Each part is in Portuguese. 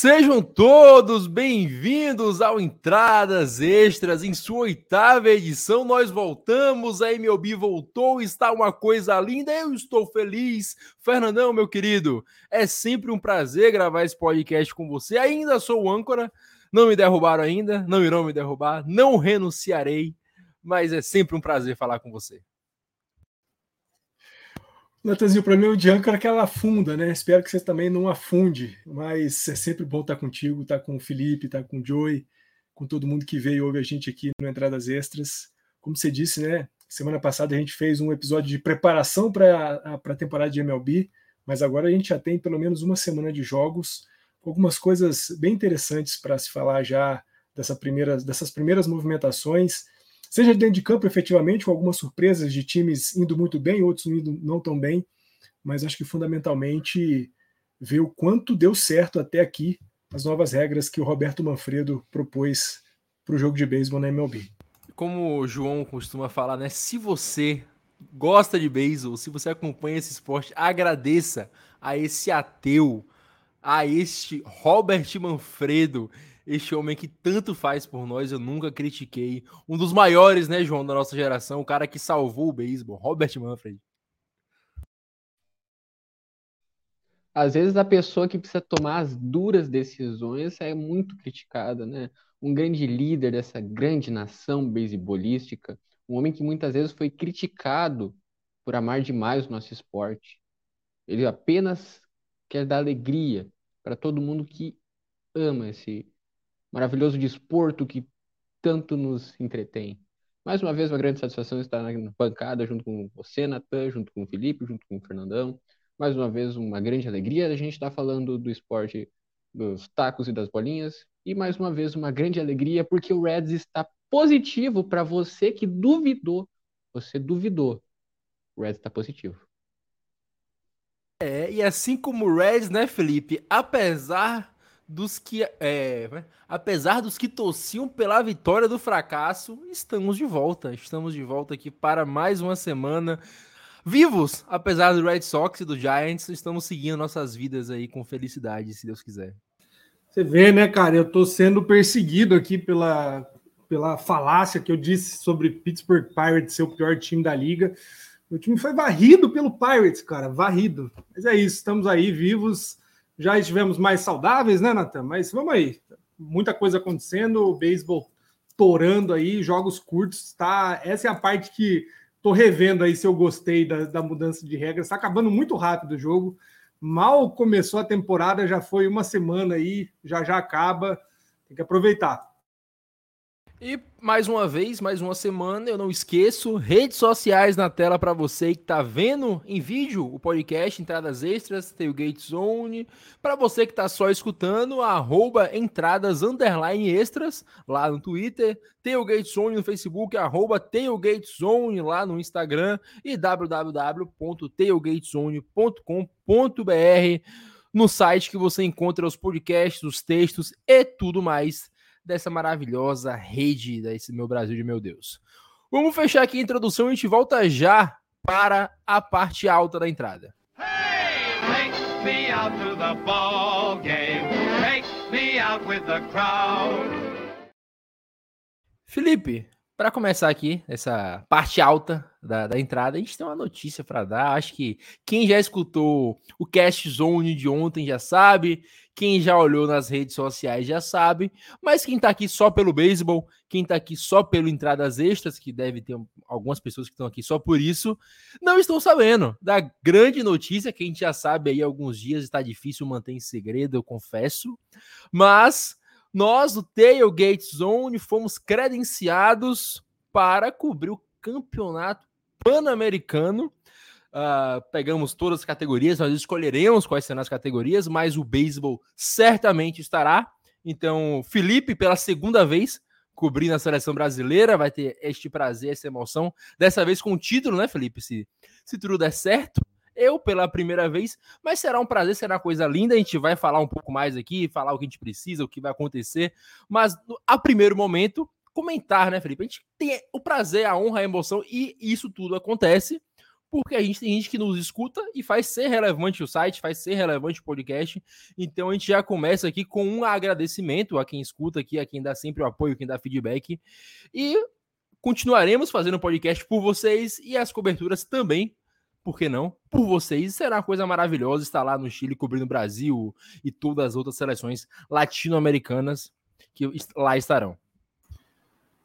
Sejam todos bem-vindos ao Entradas Extras. Em sua oitava edição, nós voltamos. A MLB voltou, está uma coisa linda. Eu estou feliz. Fernandão, meu querido, é sempre um prazer gravar esse podcast com você. Ainda sou o âncora, não me derrubaram ainda, não irão me derrubar, não renunciarei, mas é sempre um prazer falar com você. Natanzinho, para mim o de âncora que ela afunda, né? Espero que você também não afunde, mas é sempre bom estar contigo, estar com o Felipe, estar com o Joey, com todo mundo que veio e ouve a gente aqui no Entradas Extras. Como você disse, né? Semana passada a gente fez um episódio de preparação para a temporada de MLB, mas agora a gente já tem pelo menos uma semana de jogos, algumas coisas bem interessantes para se falar já dessa primeira, dessas primeiras movimentações seja dentro de campo efetivamente, com algumas surpresas de times indo muito bem, outros indo não tão bem, mas acho que fundamentalmente ver o quanto deu certo até aqui as novas regras que o Roberto Manfredo propôs para o jogo de beisebol na MLB. Como o João costuma falar, né? Se você gosta de beisebol, se você acompanha esse esporte, agradeça a esse ateu, a este Robert Manfredo, este homem que tanto faz por nós, eu nunca critiquei. Um dos maiores, né, João, da nossa geração, o cara que salvou o beisebol, Robert Manfred. Às vezes a pessoa que precisa tomar as duras decisões é muito criticada, né? Um grande líder dessa grande nação beisebolística, um homem que muitas vezes foi criticado por amar demais o nosso esporte. Ele apenas quer dar alegria para todo mundo que ama esse maravilhoso desporto que tanto nos entretém. Mais uma vez, uma grande satisfação estar na bancada junto com você, Natan, junto com o Felipe, junto com o Fernandão. Mais uma vez, uma grande alegria a gente estar falando do esporte dos tacos e das bolinhas. E mais uma vez, uma grande alegria porque o Reds está positivo para você que duvidou. Você duvidou. O Reds está positivo. É, e assim como o Reds, né, Felipe? Apesar dos que, é, apesar dos que torciam pela vitória do fracasso, estamos de volta. Estamos de volta aqui para mais uma semana. Vivos, apesar do Red Sox e do Giants, estamos seguindo nossas vidas aí com felicidade, se Deus quiser. Você vê, né, cara? Eu tô sendo perseguido aqui pela, pela falácia que eu disse sobre Pittsburgh Pirates ser o pior time da liga. O time foi varrido pelo Pirates, cara, varrido. Mas é isso, estamos aí vivos já estivemos mais saudáveis, né, Natan? Mas vamos aí. Muita coisa acontecendo, o beisebol torando aí, jogos curtos, tá? Essa é a parte que tô revendo aí se eu gostei da, da mudança de regras. Está acabando muito rápido o jogo. Mal começou a temporada, já foi uma semana aí, já já acaba. Tem que aproveitar. E mais uma vez, mais uma semana, eu não esqueço, redes sociais na tela para você que tá vendo em vídeo o podcast Entradas Extras, Tailgate Zone. Para você que tá só escutando, arroba entradas underline extras lá no Twitter, Tailgate Zone no Facebook, arroba Tailgate Zone lá no Instagram e www.tailgatezone.com.br no site que você encontra os podcasts, os textos e tudo mais dessa maravilhosa rede desse meu Brasil de meu Deus. Vamos fechar aqui a introdução e a gente volta já para a parte alta da entrada. Hey, Felipe, para começar aqui, essa parte alta da, da, entrada, a gente tem uma notícia para dar. Acho que quem já escutou o Cast Zone de ontem já sabe. Quem já olhou nas redes sociais já sabe, mas quem tá aqui só pelo beisebol, quem tá aqui só pelo entradas extras, que deve ter algumas pessoas que estão aqui só por isso, não estão sabendo da grande notícia que a gente já sabe aí há alguns dias, está difícil manter em segredo, eu confesso, mas nós do Tailgate Zone fomos credenciados para cobrir o campeonato pan-americano Uh, pegamos todas as categorias, nós escolheremos quais serão as categorias, mas o beisebol certamente estará. Então, Felipe, pela segunda vez, cobrindo a seleção brasileira, vai ter este prazer, essa emoção. Dessa vez com o título, né, Felipe? Se, se tudo der certo. Eu pela primeira vez, mas será um prazer, será coisa linda. A gente vai falar um pouco mais aqui, falar o que a gente precisa, o que vai acontecer. Mas a primeiro momento, comentar, né, Felipe? A gente tem o prazer, a honra, a emoção, e isso tudo acontece porque a gente tem gente que nos escuta e faz ser relevante o site, faz ser relevante o podcast. Então a gente já começa aqui com um agradecimento a quem escuta aqui, a quem dá sempre o apoio, quem dá feedback. E continuaremos fazendo podcast por vocês e as coberturas também, por que não? Por vocês. Será uma coisa maravilhosa estar lá no Chile cobrindo o Brasil e todas as outras seleções latino-americanas que lá estarão.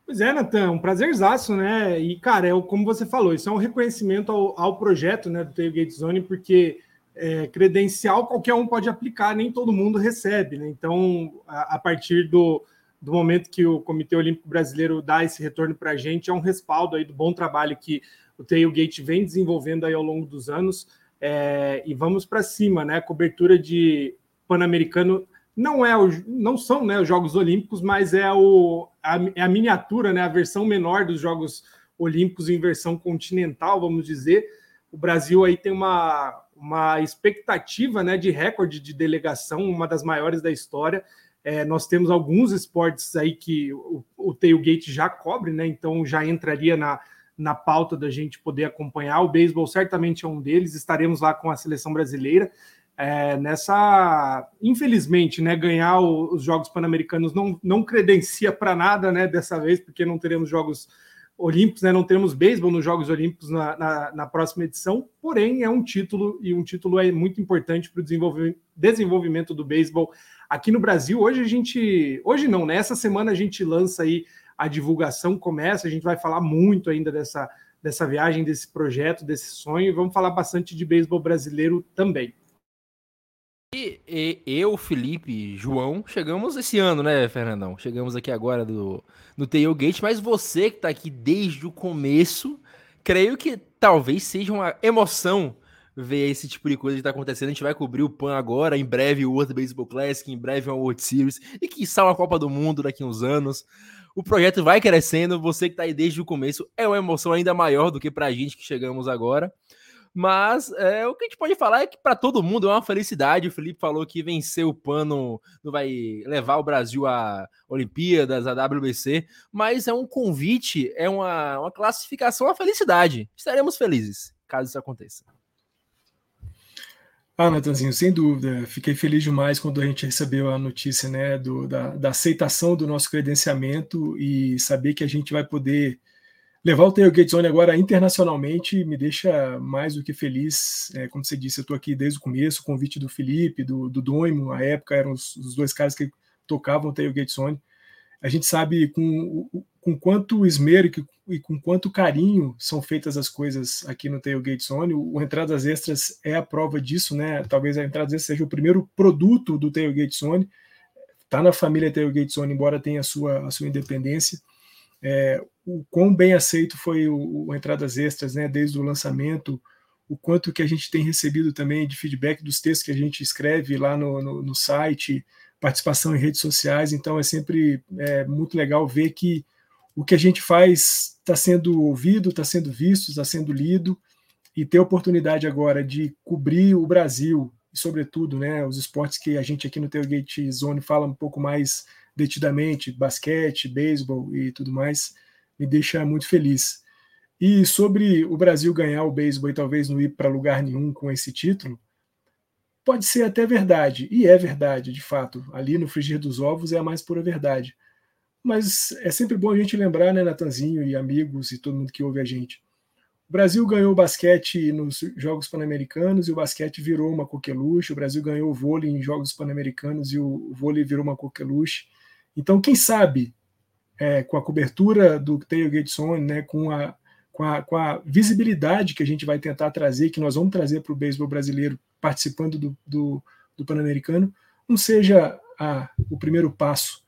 Pois é, Natan, um prazerzaço, né? E, cara, é, como você falou, isso é um reconhecimento ao, ao projeto né, do Tailgate Zone, porque é, credencial qualquer um pode aplicar, nem todo mundo recebe, né? Então, a, a partir do, do momento que o Comitê Olímpico Brasileiro dá esse retorno para a gente, é um respaldo aí do bom trabalho que o Tailgate vem desenvolvendo aí ao longo dos anos. É, e vamos para cima, né? Cobertura de Pan-Americano não é o, não são né, os Jogos Olímpicos, mas é, o, a, é a miniatura, né, a versão menor dos Jogos Olímpicos em versão continental, vamos dizer. O Brasil aí tem uma, uma expectativa né, de recorde de delegação, uma das maiores da história. É, nós temos alguns esportes aí que o, o tailgate já cobre, né? Então já entraria na, na pauta da gente poder acompanhar. O beisebol certamente é um deles. Estaremos lá com a seleção brasileira é, nessa, infelizmente, né, ganhar o, os Jogos Pan-Americanos não, não credencia para nada, né, dessa vez, porque não teremos Jogos Olímpicos, né, não teremos beisebol nos Jogos Olímpicos na, na, na, próxima edição, porém é um título e um título é muito importante para o desenvolvimento, do beisebol aqui no Brasil. Hoje a gente, hoje não, né, essa semana a gente lança aí a divulgação, começa, a gente vai falar muito ainda dessa, dessa viagem, desse projeto, desse sonho, e vamos falar bastante de beisebol brasileiro também. E, e, eu, Felipe, João, chegamos esse ano, né, Fernandão? Chegamos aqui agora do, no Tailgate, mas você que tá aqui desde o começo, creio que talvez seja uma emoção ver esse tipo de coisa que tá acontecendo. A gente vai cobrir o PAN agora, em breve o World Baseball Classic, em breve uma World Series, e que está uma Copa do Mundo daqui a uns anos. O projeto vai crescendo, você que tá aí desde o começo, é uma emoção ainda maior do que pra gente que chegamos agora. Mas é, o que a gente pode falar é que para todo mundo é uma felicidade. O Felipe falou que vencer o pano não vai levar o Brasil a Olimpíadas, a WBC, mas é um convite, é uma, uma classificação à felicidade. Estaremos felizes caso isso aconteça. Ah, Natanzinho, sem dúvida. Fiquei feliz demais quando a gente recebeu a notícia né, do, da, da aceitação do nosso credenciamento e saber que a gente vai poder levar o Tailgate Zone agora internacionalmente me deixa mais do que feliz. É, como você disse, eu estou aqui desde o começo, o convite do Felipe, do, do Doimo, à época eram os, os dois caras que tocavam o Tailgate Zone. A gente sabe com, com quanto esmero e com quanto carinho são feitas as coisas aqui no Tailgate Zone. O, o Entradas Extras é a prova disso, né? Talvez a Entradas Extras seja o primeiro produto do Tailgate Zone. Está na família Tailgate Zone, embora tenha a sua, a sua independência é, o quão bem aceito foi o, o, Entradas Extras, né, desde o lançamento, o quanto que a gente tem recebido também de feedback dos textos que a gente escreve lá no, no, no site, participação em redes sociais, então é sempre é, muito legal ver que o que a gente faz está sendo ouvido, está sendo visto, está sendo lido, e ter a oportunidade agora de cobrir o Brasil, e sobretudo né, os esportes que a gente aqui no Tailgate Zone fala um pouco mais detidamente, basquete, beisebol e tudo mais, me deixa muito feliz. E sobre o Brasil ganhar o beisebol e talvez não ir para lugar nenhum com esse título, pode ser até verdade, e é verdade, de fato. Ali no frigir dos ovos é a mais pura verdade. Mas é sempre bom a gente lembrar, né, Natanzinho e amigos e todo mundo que ouve a gente. O Brasil ganhou o basquete nos Jogos Pan-Americanos e o basquete virou uma coqueluche. O Brasil ganhou o vôlei em Jogos Pan-Americanos e o vôlei virou uma coqueluche. Então, quem sabe, é, com a cobertura do Tailgate né, com, a, com, a, com a visibilidade que a gente vai tentar trazer, que nós vamos trazer para o beisebol brasileiro participando do, do, do Pan-Americano, não seja a, o primeiro passo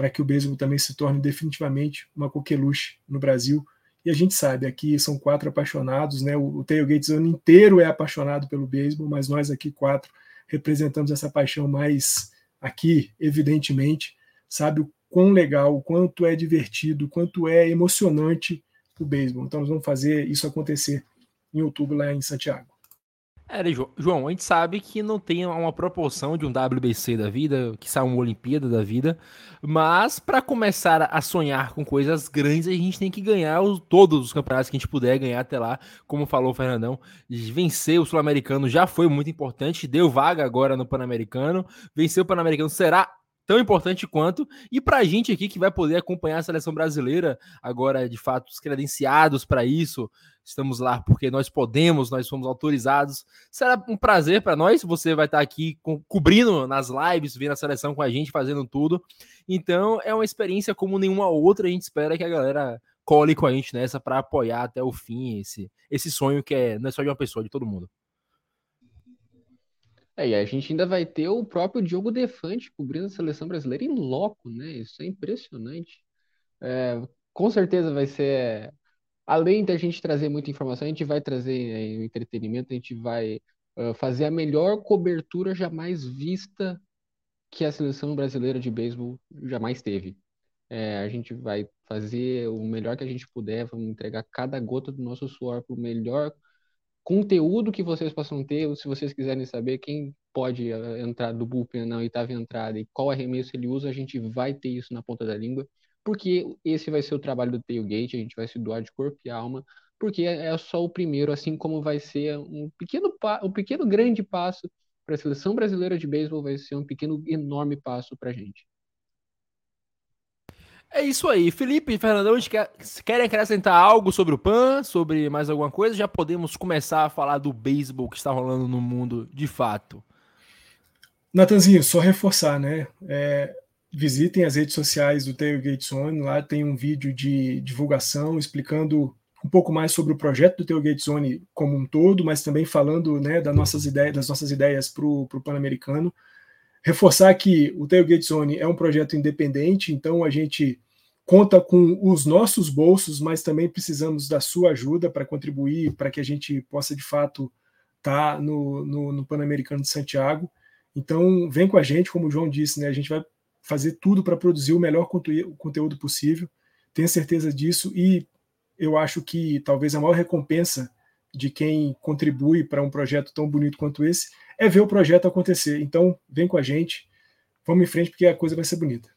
para que o beisebol também se torne definitivamente uma coqueluche no Brasil. E a gente sabe, aqui são quatro apaixonados, né? O, o Zone inteiro é apaixonado pelo beisebol, mas nós aqui quatro representamos essa paixão mais aqui, evidentemente, sabe o quão legal, o quanto é divertido, o quanto é emocionante o beisebol. Então nós vamos fazer isso acontecer em outubro lá em Santiago. É, João, a gente sabe que não tem uma proporção de um WBC da vida, que sai uma Olimpíada da vida, mas para começar a sonhar com coisas grandes, a gente tem que ganhar os, todos os campeonatos que a gente puder ganhar até lá, como falou o Fernandão. Vencer o Sul-Americano já foi muito importante, deu vaga agora no Pan-Americano. Vencer o Pan-Americano será tão importante quanto. E para a gente aqui que vai poder acompanhar a seleção brasileira, agora de fato credenciados para isso, estamos lá porque nós podemos, nós fomos autorizados. Será um prazer para nós. Você vai estar aqui co cobrindo nas lives, vendo a seleção com a gente, fazendo tudo. Então é uma experiência como nenhuma outra. A gente espera que a galera cole com a gente nessa para apoiar até o fim esse, esse sonho que é, não é só de uma pessoa, de todo mundo. É, e a gente ainda vai ter o próprio Diogo Defante cobrindo a seleção brasileira em loco, né? Isso é impressionante. É, com certeza vai ser. Além da gente trazer muita informação, a gente vai trazer é, entretenimento, a gente vai uh, fazer a melhor cobertura jamais vista que a seleção brasileira de beisebol jamais teve. É, a gente vai fazer o melhor que a gente puder, vamos entregar cada gota do nosso suor para o melhor conteúdo que vocês possam ter, se vocês quiserem saber quem pode entrar do bullpen na oitava entrada e qual arremesso ele usa, a gente vai ter isso na ponta da língua, porque esse vai ser o trabalho do tailgate, a gente vai se doar de corpo e alma, porque é, é só o primeiro, assim como vai ser um pequeno, um pequeno grande passo para a seleção brasileira de beisebol, vai ser um pequeno enorme passo para a gente. É isso aí. Felipe e Fernandão, quer, querem acrescentar algo sobre o PAN, sobre mais alguma coisa? Já podemos começar a falar do beisebol que está rolando no mundo de fato. Natanzinho, só reforçar, né? É, visitem as redes sociais do Tailgate Zone, lá tem um vídeo de divulgação explicando um pouco mais sobre o projeto do Tailgate Zone como um todo, mas também falando né, das nossas ideias, das nossas ideias para o Pan-Americano. Reforçar que o Tailgate Zone é um projeto independente, então a gente conta com os nossos bolsos, mas também precisamos da sua ajuda para contribuir, para que a gente possa de fato estar tá no, no, no Pan-Americano de Santiago. Então, vem com a gente, como o João disse, né? A gente vai fazer tudo para produzir o melhor conteúdo possível. Tenho certeza disso e eu acho que talvez a maior recompensa de quem contribui para um projeto tão bonito quanto esse é ver o projeto acontecer. Então, vem com a gente, vamos em frente porque a coisa vai ser bonita.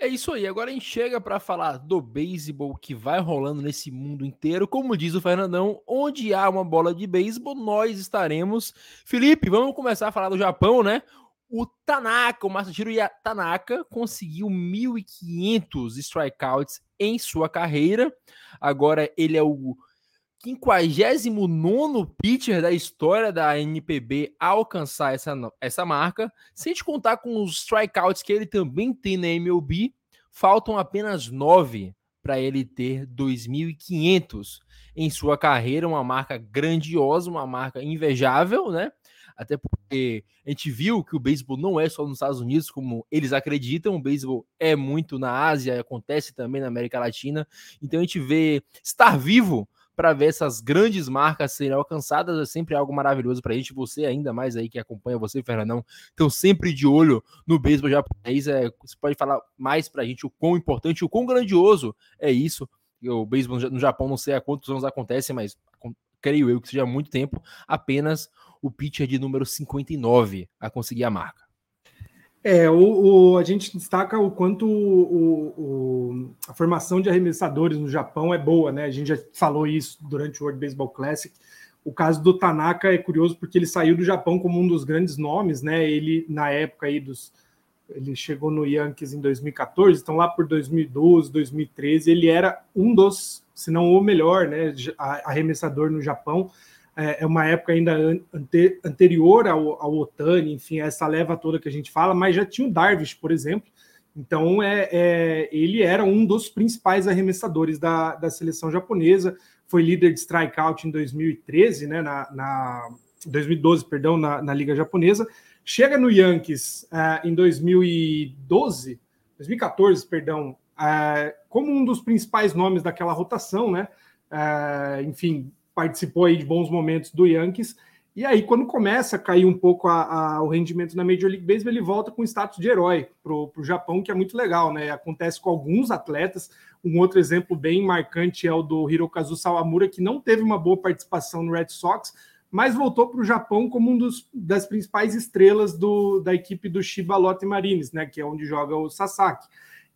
É isso aí. Agora a gente chega para falar do beisebol que vai rolando nesse mundo inteiro. Como diz o Fernandão, onde há uma bola de beisebol, nós estaremos. Felipe, vamos começar a falar do Japão, né? O Tanaka, o Masahiro Tanaka, conseguiu 1.500 strikeouts em sua carreira. Agora ele é o 59 pitcher da história da NPB a alcançar essa, essa marca. Sem te contar com os strikeouts que ele também tem na MLB, faltam apenas nove para ele ter 2.500 em sua carreira, uma marca grandiosa, uma marca invejável, né? Até porque a gente viu que o beisebol não é só nos Estados Unidos, como eles acreditam, o beisebol é muito na Ásia, acontece também na América Latina. Então a gente vê estar vivo para ver essas grandes marcas serem alcançadas é sempre algo maravilhoso para a gente. Você, ainda mais aí que acompanha você, Fernandão, estão sempre de olho no beisebol japonês. É, você pode falar mais para a gente o quão importante, o quão grandioso é isso. O beisebol no Japão, não sei há quantos anos acontece, mas creio eu que seja muito tempo. Apenas o pitcher de número 59 a conseguir a marca. É, o, o, a gente destaca o quanto o, o, a formação de arremessadores no Japão é boa, né? A gente já falou isso durante o World Baseball Classic. O caso do Tanaka é curioso porque ele saiu do Japão como um dos grandes nomes, né? Ele, na época aí dos. Ele chegou no Yankees em 2014, então lá por 2012, 2013, ele era um dos, se não o melhor, né? Arremessador no Japão é, é uma época ainda ante, anterior ao, ao Otani, enfim, essa leva toda que a gente fala, mas já tinha o Darvish, por exemplo. Então, é, é, ele era um dos principais arremessadores da, da seleção japonesa, foi líder de strikeout em 2013, né, na, na 2012, perdão, na, na Liga Japonesa. Chega no Yankees uh, em 2012, 2014, perdão, uh, como um dos principais nomes daquela rotação, né? Uh, enfim, participou aí de bons momentos do Yankees. E aí, quando começa a cair um pouco a, a, o rendimento na Major League Baseball, ele volta com status de herói para o Japão, que é muito legal, né? Acontece com alguns atletas. Um outro exemplo bem marcante é o do Hirokazu Sawamura, que não teve uma boa participação no Red Sox, mas voltou para o Japão como um dos, das principais estrelas do, da equipe do Shiba Lotte Marines, né, que é onde joga o Sasaki.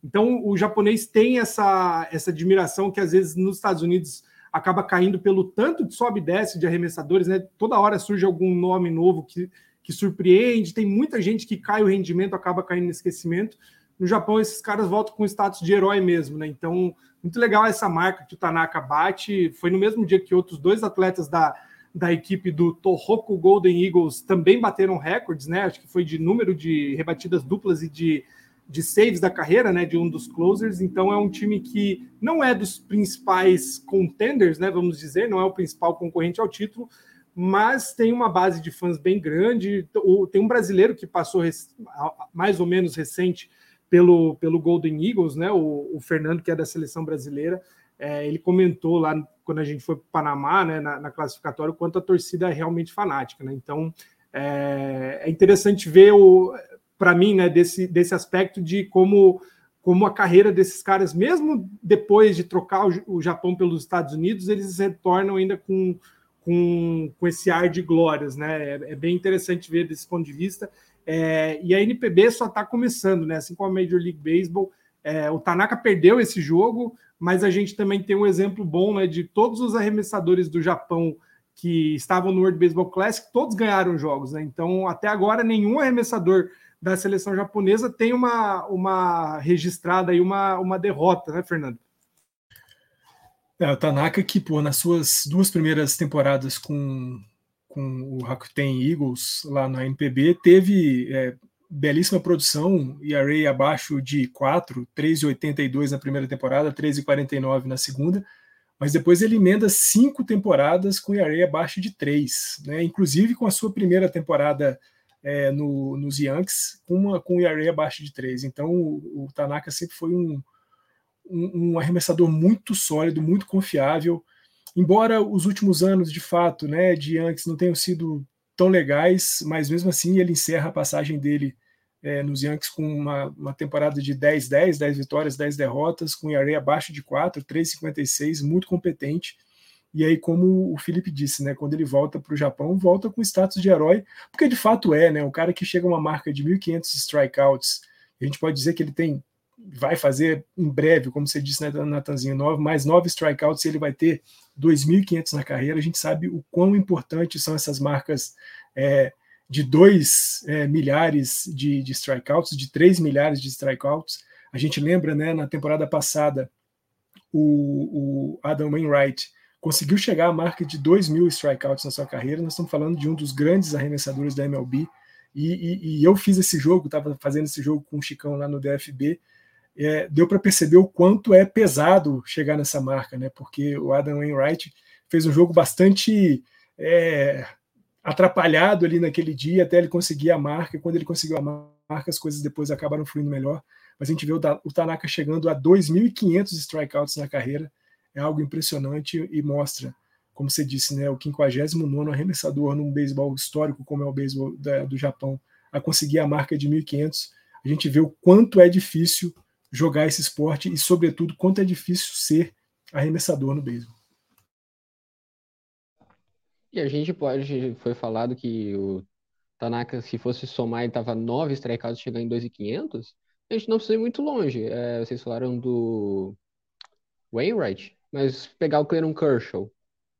Então, o japonês tem essa, essa admiração que, às vezes, nos Estados Unidos acaba caindo pelo tanto de sobe e desce de arremessadores, né? Toda hora surge algum nome novo que, que surpreende, tem muita gente que cai o rendimento, acaba caindo no esquecimento. No Japão, esses caras voltam com status de herói mesmo, né? Então, muito legal essa marca que o Tanaka bate. Foi no mesmo dia que outros dois atletas da, da equipe do Tohoku Golden Eagles também bateram recordes, né? Acho que foi de número de rebatidas duplas e de, de saves da carreira, né? De um dos closers. Então é um time que não é dos principais contenders, né? Vamos dizer, não é o principal concorrente ao título, mas tem uma base de fãs bem grande. Tem um brasileiro que passou mais ou menos recente pelo, pelo Golden Eagles, né? O, o Fernando, que é da seleção brasileira. É, ele comentou lá quando a gente foi para o Panamá, né, na, na classificatória, o quanto a torcida é realmente fanática. Né? Então, é, é interessante ver, para mim, né, desse, desse aspecto de como, como a carreira desses caras, mesmo depois de trocar o, o Japão pelos Estados Unidos, eles retornam ainda com, com, com esse ar de glórias. Né? É, é bem interessante ver desse ponto de vista. É, e a NPB só está começando, né? assim como a Major League Baseball. É, o Tanaka perdeu esse jogo, mas a gente também tem um exemplo bom né, de todos os arremessadores do Japão que estavam no World Baseball Classic, todos ganharam jogos. Né? Então, até agora, nenhum arremessador da seleção japonesa tem uma, uma registrada aí uma, uma derrota, né, Fernando? É, o Tanaka, que pô, nas suas duas primeiras temporadas com, com o Rakuten Eagles lá na NPB, teve é, belíssima produção, ERA abaixo de 4, 3,82 na primeira temporada, 3,49 na segunda, mas depois ele emenda cinco temporadas com ERA abaixo de 3, né? inclusive com a sua primeira temporada é, no, nos Yankees, com, uma, com ERA abaixo de 3. Então o, o Tanaka sempre foi um, um, um, arremessador muito sólido, muito confiável, embora os últimos anos, de fato, né, de Yankees não tenham sido tão legais, mas mesmo assim ele encerra a passagem dele é, nos Yankees com uma, uma temporada de 10-10, 10 vitórias, 10 derrotas, com ERA abaixo de 4, 3,56, muito competente. E aí, como o Felipe disse, né, quando ele volta para o Japão, volta com status de herói, porque de fato é, né, o cara que chega a uma marca de 1.500 strikeouts, a gente pode dizer que ele tem, vai fazer em breve, como você disse, né, Natanzinho, nove, mais nove strikeouts, ele vai ter 2.500 na carreira, a gente sabe o quão importantes são essas marcas é, de 2 é, milhares de, de strikeouts, de 3 milhares de strikeouts. A gente lembra, né, na temporada passada, o, o Adam Wainwright conseguiu chegar à marca de 2 mil strikeouts na sua carreira. Nós estamos falando de um dos grandes arremessadores da MLB. E, e, e eu fiz esse jogo, estava fazendo esse jogo com o Chicão lá no DFB. É, deu para perceber o quanto é pesado chegar nessa marca, né? Porque o Adam Wainwright fez um jogo bastante é, atrapalhado ali naquele dia até ele conseguir a marca. Quando ele conseguiu a marca, as coisas depois acabaram fluindo melhor. Mas a gente vê o Tanaka chegando a 2.500 strikeouts na carreira. É algo impressionante e mostra, como você disse, né, o 59 arremessador num beisebol histórico como é o beisebol do Japão a conseguir a marca de 1.500. A gente vê o quanto é difícil jogar esse esporte e, sobretudo, quanto é difícil ser arremessador no beisebol. E a gente pode, foi falado que o Tanaka, se fosse somar, ele tava 9 strikeouts chegar em 2,500. A gente não precisa ir muito longe. É, vocês falaram do Wainwright, mas pegar o Clayton Kershaw,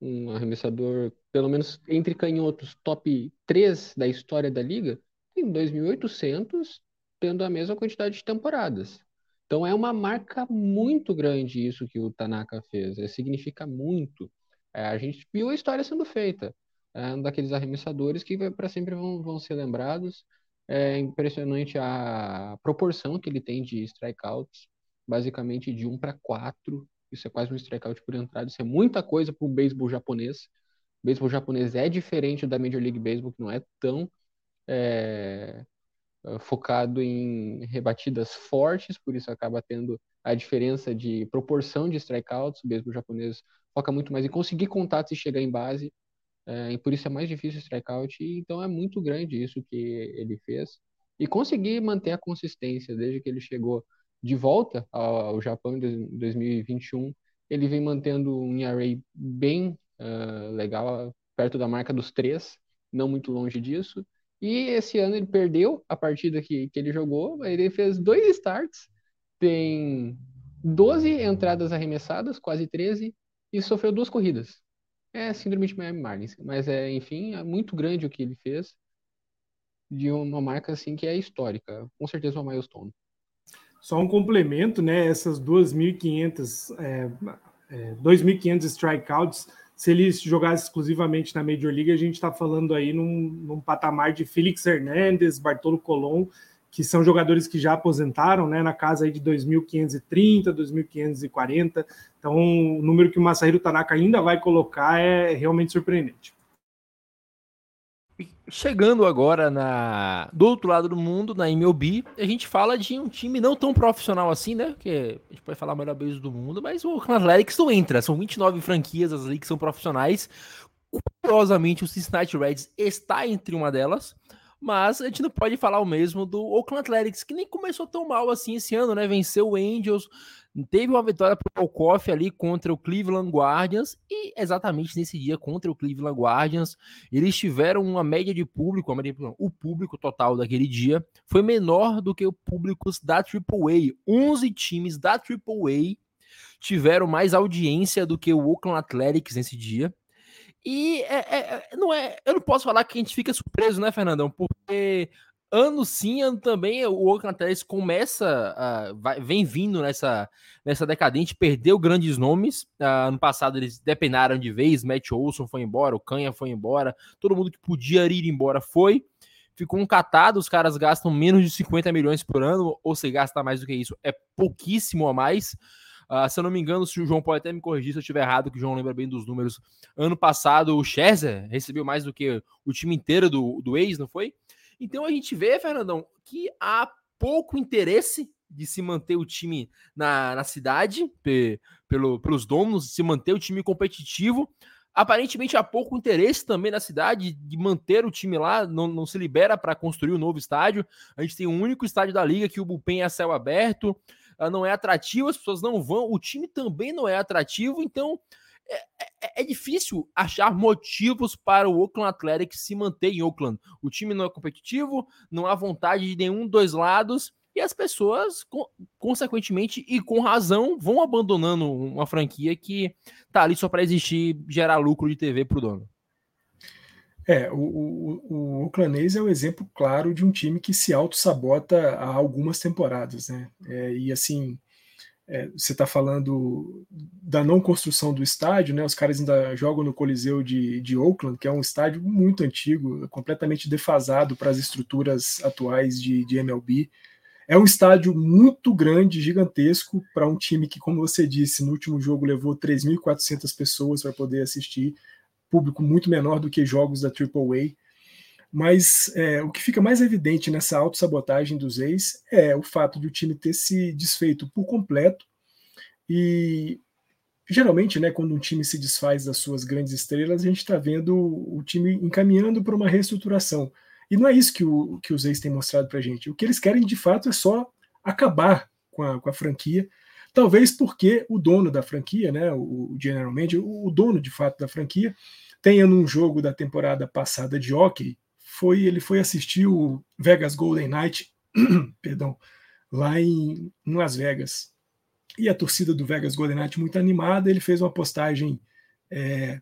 um arremessador, pelo menos entre canhotos, top 3 da história da liga, tem 2.800, tendo a mesma quantidade de temporadas. Então é uma marca muito grande isso que o Tanaka fez. É, significa muito. É, a gente viu a história sendo feita. É um daqueles arremessadores que para sempre vão, vão ser lembrados. É impressionante a proporção que ele tem de strikeouts, basicamente de 1 para 4. Isso é quase um strikeout por entrada. Isso é muita coisa para o beisebol japonês. O beisebol japonês é diferente da Major League Baseball, que não é tão é, focado em rebatidas fortes, por isso acaba tendo a diferença de proporção de strikeouts. O beisebol japonês foca muito mais em conseguir contatos e chegar em base, é, e por isso é mais difícil o strikeout, então é muito grande isso que ele fez. E conseguir manter a consistência desde que ele chegou de volta ao, Japão em 2021, ele vem mantendo um ERA bem uh, legal, perto da marca dos três, não muito longe disso. E esse ano ele perdeu a partida que, que ele jogou, ele fez dois starts, tem 12 entradas arremessadas, quase 13, e sofreu duas corridas. É síndrome de Miami Marlins, mas é, enfim, é muito grande o que ele fez de uma marca assim que é histórica, com certeza uma milestone. Só um complemento, né? Essas 2.500 é, é, 2.500 strikeouts, se ele jogasse exclusivamente na Major League, a gente está falando aí num, num, patamar de Felix Hernandez, Bartolo Colon, que são jogadores que já aposentaram, né, na casa aí de 2.530, 2.540. Então, o número que o Masahiro Tanaka ainda vai colocar é realmente surpreendente. Chegando agora na do outro lado do mundo, na MLB, a gente fala de um time não tão profissional assim, né? Que a gente pode falar a melhor beijo do mundo, mas o Oakland Athletics não entra. São 29 franquias, as ligas são profissionais. Curiosamente, o Cincinnati Reds está entre uma delas. Mas a gente não pode falar o mesmo do Oakland Athletics, que nem começou tão mal assim esse ano, né? Venceu o Angels, teve uma vitória para o Walkoff ali contra o Cleveland Guardians, e exatamente nesse dia contra o Cleveland Guardians, eles tiveram uma média de público, o público total daquele dia foi menor do que o público da AAA. 11 times da AAA tiveram mais audiência do que o Oakland Athletics nesse dia. E é, é, é, não é, eu não posso falar que a gente fica surpreso, né, Fernandão? Porque ano sim, ano também, o Oakland Athletics começa, vai, vem vindo nessa, nessa decadente, perdeu grandes nomes. Uh, ano passado eles depenaram de vez, Matt Olson foi embora, o Canha foi embora, todo mundo que podia ir embora foi. Ficou um catado, os caras gastam menos de 50 milhões por ano, ou se gasta mais do que isso, é pouquíssimo a mais. Uh, se eu não me engano, se o João pode até me corrigir se eu estiver errado, que o João lembra bem dos números. Ano passado, o Scherzer recebeu mais do que o time inteiro do, do ex, não foi? Então a gente vê, Fernandão, que há pouco interesse de se manter o time na, na cidade, pe, pelo, pelos donos, se manter o time competitivo. Aparentemente há pouco interesse também na cidade de manter o time lá, não, não se libera para construir um novo estádio. A gente tem um único estádio da liga que o Bullpen é a céu aberto não é atrativo, as pessoas não vão, o time também não é atrativo, então é, é, é, difícil achar motivos para o Oakland Athletics se manter em Oakland. O time não é competitivo, não há vontade de nenhum dos lados, e as pessoas, consequentemente e com razão, vão abandonando uma franquia que tá ali só para existir, gerar lucro de TV para o dono. É, o, o, é o exemplo claro de um time que se auto-sabota há algumas temporadas, né? É, e assim, é, você está falando da não construção do estádio, né? Os caras ainda jogam no Coliseu de, de Oakland, que é um estádio muito antigo, completamente defasado para as estruturas atuais de, de MLB. É um estádio muito grande, gigantesco, para um time que, como você disse, no último jogo levou 3.400 pessoas para poder assistir público muito menor do que jogos da AAA. Mas é, o que fica mais evidente nessa autossabotagem dos ex é o fato de o time ter se desfeito por completo. E geralmente, né, quando um time se desfaz das suas grandes estrelas, a gente está vendo o time encaminhando para uma reestruturação. E não é isso que, o, que os ex têm mostrado para a gente. O que eles querem de fato é só acabar com a, com a franquia. Talvez porque o dono da franquia, né, o general manager, o dono de fato da franquia, tenha num jogo da temporada passada de hockey, foi ele foi assistir o Vegas Golden Knight, perdão, lá em, em, Las Vegas. E a torcida do Vegas Golden Knight muito animada, ele fez uma postagem é,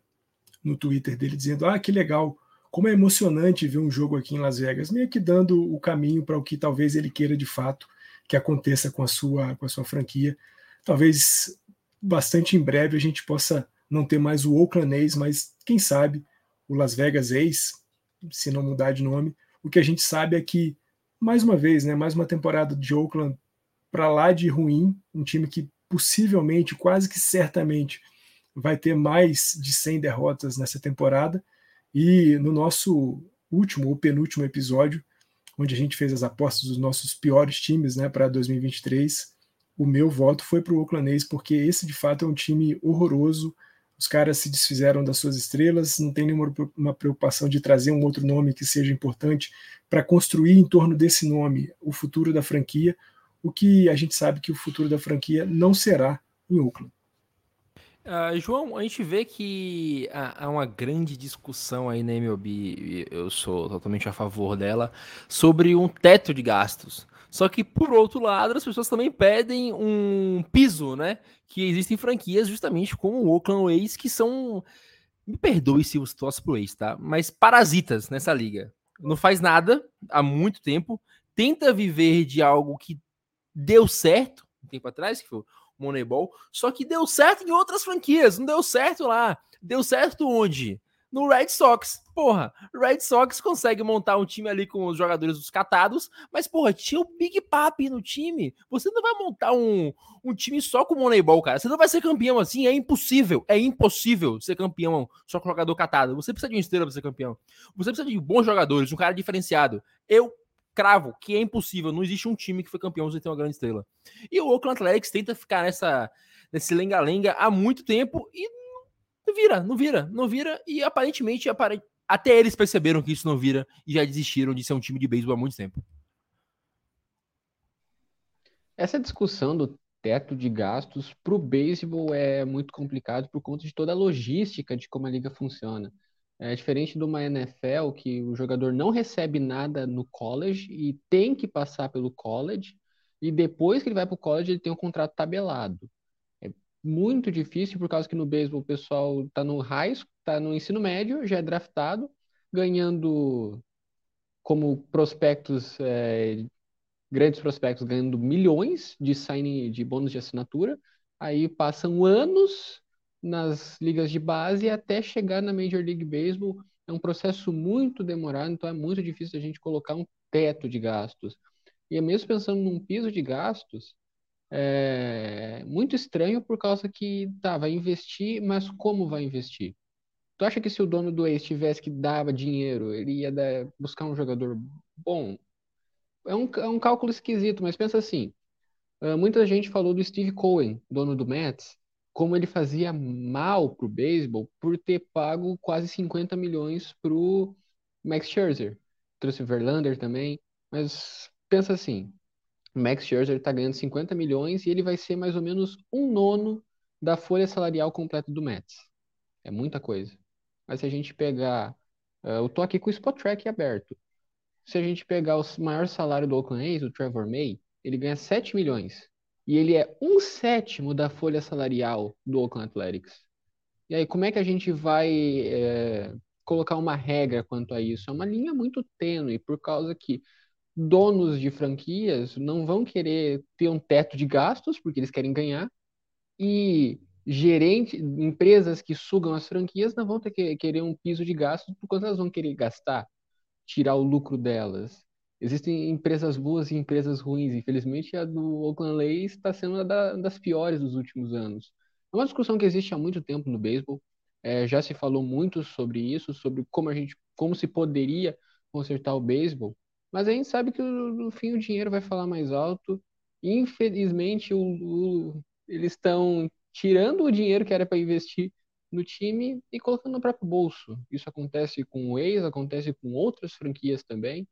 no Twitter dele dizendo: "Ah, que legal, como é emocionante ver um jogo aqui em Las Vegas", meio que dando o caminho para o que talvez ele queira de fato que aconteça com a sua com a sua franquia. Talvez bastante em breve a gente possa não ter mais o Oakland A's, mas quem sabe o Las Vegas A's, se não mudar de nome. O que a gente sabe é que, mais uma vez, né, mais uma temporada de Oakland para lá de ruim, um time que possivelmente, quase que certamente, vai ter mais de 100 derrotas nessa temporada. E no nosso último ou penúltimo episódio, onde a gente fez as apostas dos nossos piores times né, para 2023, o meu voto foi para o Oakland A's, porque esse de fato é um time horroroso, os caras se desfizeram das suas estrelas, não tem nenhuma uma preocupação de trazer um outro nome que seja importante para construir em torno desse nome o futuro da franquia, o que a gente sabe que o futuro da franquia não será em Oakland. Uh, João, a gente vê que há, uma grande discussão aí na MLB, eu sou totalmente a favor dela, sobre um teto de gastos. Só que, por outro lado, as pessoas também pedem um piso, né? Que existem franquias justamente como o Oakland A's, que são, me perdoe se eu torço pro A's, tá? Mas parasitas nessa liga. Não faz nada há muito tempo, tenta viver de algo que deu certo um tempo atrás, que foi Moneyball, só que deu certo em outras franquias, não deu certo lá. Deu certo onde? No Red Sox. Porra, Red Sox consegue montar um time ali com os jogadores dos catados, mas, porra, tinha o Big Papi no time. Você não vai montar um, um time só com Moneyball, cara. Você não vai ser campeão assim, é impossível. É impossível ser campeão só com jogador catado. Você precisa de uma estrela pra ser campeão. Você precisa de bons jogadores, um cara diferenciado. Eu cravo que é impossível, não existe um time que foi campeão sem ter uma grande estrela. E o Oakland Athletics tenta ficar nessa nesse lenga-lenga há muito tempo e não vira, não vira, não vira e aparentemente apare... até eles perceberam que isso não vira e já desistiram de ser um time de beisebol há muito tempo. Essa discussão do teto de gastos para o beisebol é muito complicado por conta de toda a logística de como a liga funciona. É diferente de uma NFL que o jogador não recebe nada no college e tem que passar pelo college, e depois que ele vai para o college ele tem um contrato tabelado. Muito difícil por causa que no beisebol o pessoal está no high está no ensino médio, já é draftado, ganhando como prospectos, é, grandes prospectos, ganhando milhões de signing, de bônus de assinatura, aí passam anos nas ligas de base até chegar na Major League Baseball. É um processo muito demorado, então é muito difícil a gente colocar um teto de gastos. E é mesmo pensando num piso de gastos, é muito estranho por causa que, tá, vai investir, mas como vai investir? Tu acha que se o dono do ex tivesse que dava dinheiro, ele ia dar, buscar um jogador bom? É um, é um cálculo esquisito, mas pensa assim, muita gente falou do Steve Cohen, dono do Mets, como ele fazia mal pro beisebol por ter pago quase 50 milhões pro Max Scherzer. Trouxe o Verlander também, mas pensa assim, Max Scherzer está ganhando 50 milhões e ele vai ser mais ou menos um nono da folha salarial completa do Mets. É muita coisa. Mas se a gente pegar, uh, eu tô aqui com o Spot Track aberto. Se a gente pegar o maior salário do Oakland A's, o Trevor May, ele ganha 7 milhões e ele é um sétimo da folha salarial do Oakland Athletics. E aí, como é que a gente vai é, colocar uma regra quanto a isso? É uma linha muito tênue, por causa que donos de franquias não vão querer ter um teto de gastos, porque eles querem ganhar, e gerentes, empresas que sugam as franquias não vão ter que querer um piso de gastos, porque elas vão querer gastar, tirar o lucro delas. Existem empresas boas e empresas ruins. Infelizmente, a do Oakland A's está sendo uma das piores dos últimos anos. É uma discussão que existe há muito tempo no beisebol. É, já se falou muito sobre isso, sobre como a gente, como se poderia consertar o beisebol. Mas a gente sabe que no fim o dinheiro vai falar mais alto. Infelizmente, o, o, eles estão tirando o dinheiro que era para investir no time e colocando no próprio bolso. Isso acontece com o ex, acontece com outras franquias também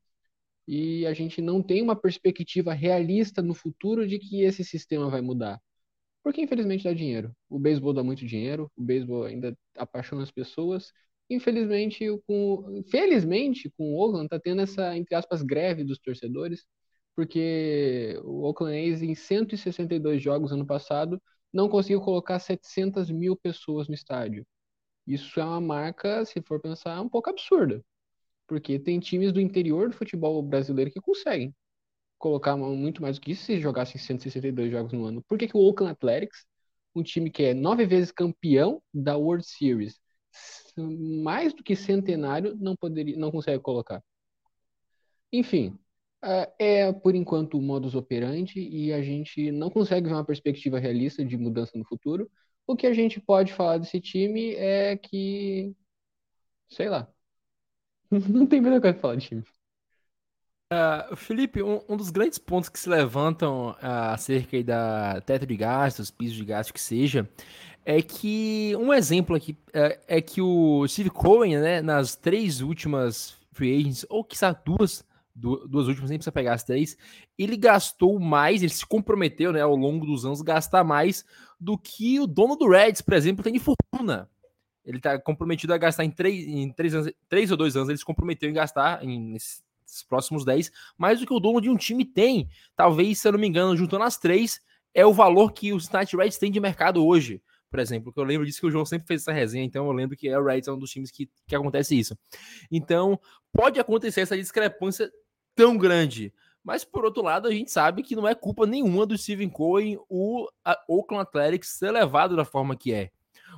e a gente não tem uma perspectiva realista no futuro de que esse sistema vai mudar. Porque infelizmente dá dinheiro. O beisebol dá muito dinheiro, o beisebol ainda apaixona as pessoas. Infelizmente, com, felizmente, com o Oakland está tendo essa, entre aspas, greve dos torcedores, porque o Oakland A's, em 162 jogos ano passado, não conseguiu colocar 700 mil pessoas no estádio. Isso é uma marca, se for pensar, um pouco absurda. Porque tem times do interior do futebol brasileiro que conseguem colocar muito mais do que isso se jogassem 162 jogos no ano. Por que, que o Oakland Athletics, um time que é nove vezes campeão da World Series, mais do que centenário, não poderia, não consegue colocar? Enfim, é por enquanto o modus operandi e a gente não consegue ver uma perspectiva realista de mudança no futuro. O que a gente pode falar desse time é que, sei lá, Não tem muita coisa pra falar de time. Uh, Felipe, um, um, dos grandes pontos que se levantam uh, acerca da teto de gastos, piso de gastos que seja, é que um exemplo aqui é, é que o Steve Cohen, né, nas três últimas free agents, ou quizá duas, duas últimas, nem precisa pegar as três. Ele gastou mais, ele se comprometeu, né, ao longo dos anos, gastar mais do que o dono do Reds, por exemplo, tem de fortuna. Ele está comprometido a gastar em três, em três, anos, três ou dois anos, ele se comprometeu em gastar em, nesses próximos dez, mais do que o dono de um time tem. Talvez, se eu não me engano, juntando as três, é o valor que os Cincinnati Reds têm de mercado hoje por exemplo, que eu lembro disso que o João sempre fez essa resenha, então eu lembro que é o Reds é um dos times que, que acontece isso. Então, pode acontecer essa discrepância tão grande. Mas, por outro lado, a gente sabe que não é culpa nenhuma do Steven Cohen o Oakland Athletics ser levado da forma que é.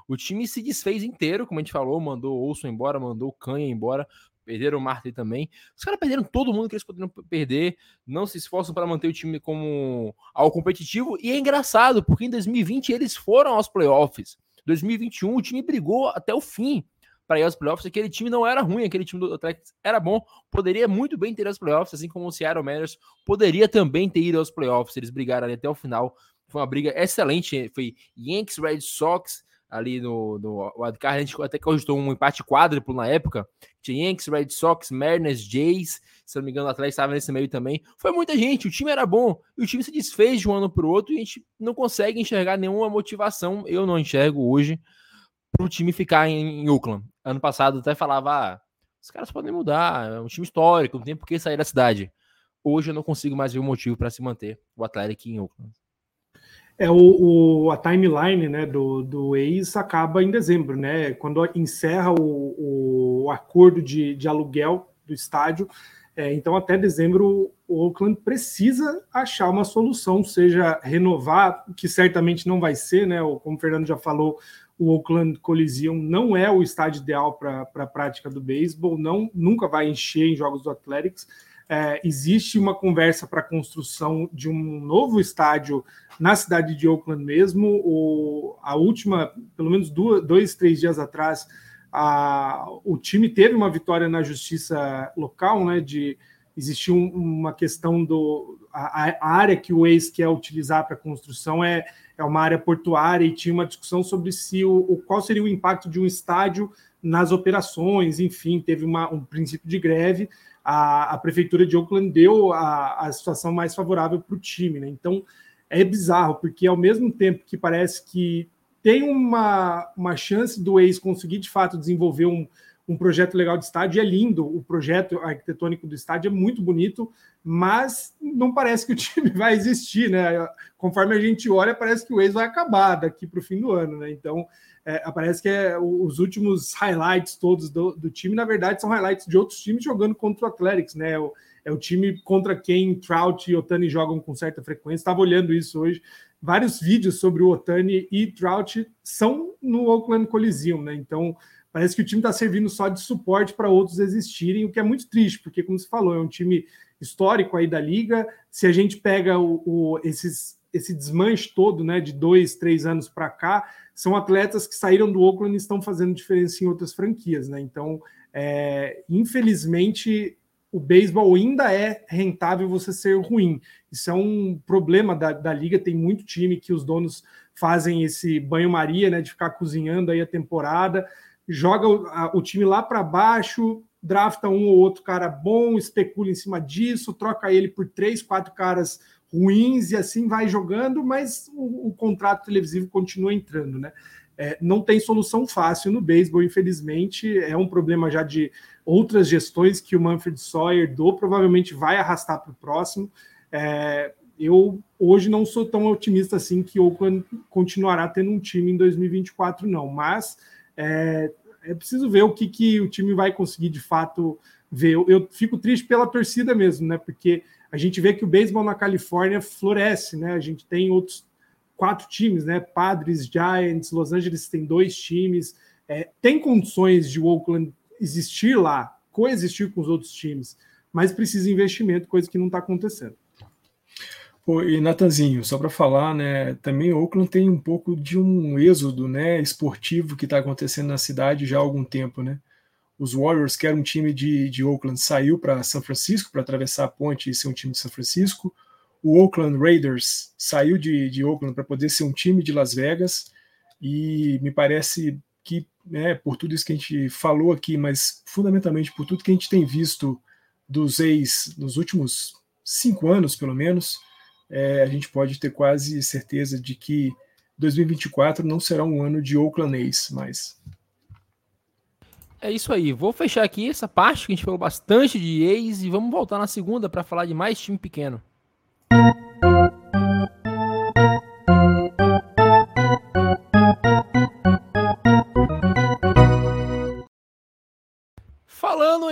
O time se desfez inteiro, como a gente falou, mandou Olson embora, mandou Canha embora, perderam o Martin também. Os caras perderam todo mundo que eles poderiam perder, não se esforçam para manter o time como ao competitivo. E é engraçado, porque em 2020 eles foram aos playoffs. 2021 o time brigou até o fim para ir aos playoffs. Aquele time não era ruim, aquele time do Athletics era bom, poderia muito bem ter aos playoffs, assim como o Seattle Mariners poderia também ter ido aos playoffs. Eles brigaram ali até o final. Foi uma briga excelente. Foi Yankees, Red Sox, ali no, no wildcard, a gente até cogitou um empate quádruplo na época. Tinha Yankees, Red Sox, Mariners, Jays, se não me engano, Atlético estava nesse meio também. Foi muita gente, o time era bom, e o time se desfez de um ano para o outro e a gente não consegue enxergar nenhuma motivação, eu não enxergo hoje, para o time ficar em, em Oakland. Ano passado até falava, ah, os caras podem mudar, é um time histórico, não tem por que sair da cidade. Hoje eu não consigo mais ver um motivo para se manter o Atlético em Oakland. É o, o, a timeline né, do, do ex acaba em dezembro, né? Quando encerra o, o acordo de, de aluguel do estádio. É, então, até dezembro, o Oakland precisa achar uma solução, seja renovar, que certamente não vai ser, né? Como o Fernando já falou, o Oakland Coliseum não é o estádio ideal para a prática do beisebol, não nunca vai encher em jogos do Athletics é, existe uma conversa para a construção de um novo estádio na cidade de Oakland mesmo. O, a última, pelo menos duas, dois, três dias atrás, a, o time teve uma vitória na justiça local, né? De existir um, uma questão do a, a, área que o ex quer utilizar para construção é, é uma área portuária e tinha uma discussão sobre se o, o qual seria o impacto de um estádio nas operações, enfim, teve uma, um princípio de greve a, a prefeitura de Oakland deu a, a situação mais favorável para o time, né? Então é bizarro, porque ao mesmo tempo que parece que tem uma, uma chance do ex conseguir de fato desenvolver um, um projeto legal de estádio, é lindo, o projeto arquitetônico do estádio é muito bonito, mas não parece que o time vai existir, né? Conforme a gente olha, parece que o ex vai acabar daqui para o fim do ano, né? Então é, parece que é, os últimos highlights todos do, do, time, na verdade, são highlights de outros times jogando contra o Athletics, né? O, é o time contra quem Trout e Otani jogam com certa frequência. Estava olhando isso hoje. Vários vídeos sobre o Otani e Trout são no Oakland Coliseum, né? Então parece que o time está servindo só de suporte para outros existirem, o que é muito triste, porque, como você falou, é um time histórico aí da liga. Se a gente pega o, o esses, esse desmanche todo, né, de dois, três anos para cá, são atletas que saíram do Oakland e estão fazendo diferença em outras franquias, né? Então, é, infelizmente, o beisebol ainda é rentável você ser ruim. Isso é um problema da, da liga. Tem muito time que os donos fazem esse banho-maria, né? De ficar cozinhando aí a temporada, joga o, a, o time lá para baixo, drafta um ou outro cara bom, especula em cima disso, troca ele por três, quatro caras ruins e assim vai jogando, mas o, o contrato televisivo continua entrando, né? É, não tem solução fácil no beisebol, infelizmente. É um problema já de outras gestões que o Manfred Sawyer do provavelmente vai arrastar para o próximo. É, eu hoje não sou tão otimista assim que Oakland continuará tendo um time em 2024, não. Mas é, é preciso ver o que, que o time vai conseguir de fato ver. Eu, eu fico triste pela torcida mesmo, né? Porque a gente vê que o beisebol na Califórnia floresce, né? A gente tem outros quatro times, né? Padres, Giants, Los Angeles tem dois times. É, tem condições de o Oakland existir lá, coexistir com os outros times, mas precisa de investimento, coisa que não está acontecendo. Pô, e Natanzinho, só para falar, né? Também Oakland tem um pouco de um êxodo, né? Esportivo que está acontecendo na cidade já há algum tempo, né? os Warriors, que era um time de, de Oakland, saiu para São Francisco para atravessar a ponte e ser um time de São Francisco. O Oakland Raiders saiu de, de Oakland para poder ser um time de Las Vegas. E me parece que, né, por tudo isso que a gente falou aqui, mas fundamentalmente por tudo que a gente tem visto dos ex, nos últimos cinco anos, pelo menos, é, a gente pode ter quase certeza de que 2024 não será um ano de Oakland A's mais. É isso aí. Vou fechar aqui essa parte que a gente falou bastante de ex e vamos voltar na segunda para falar de mais time pequeno.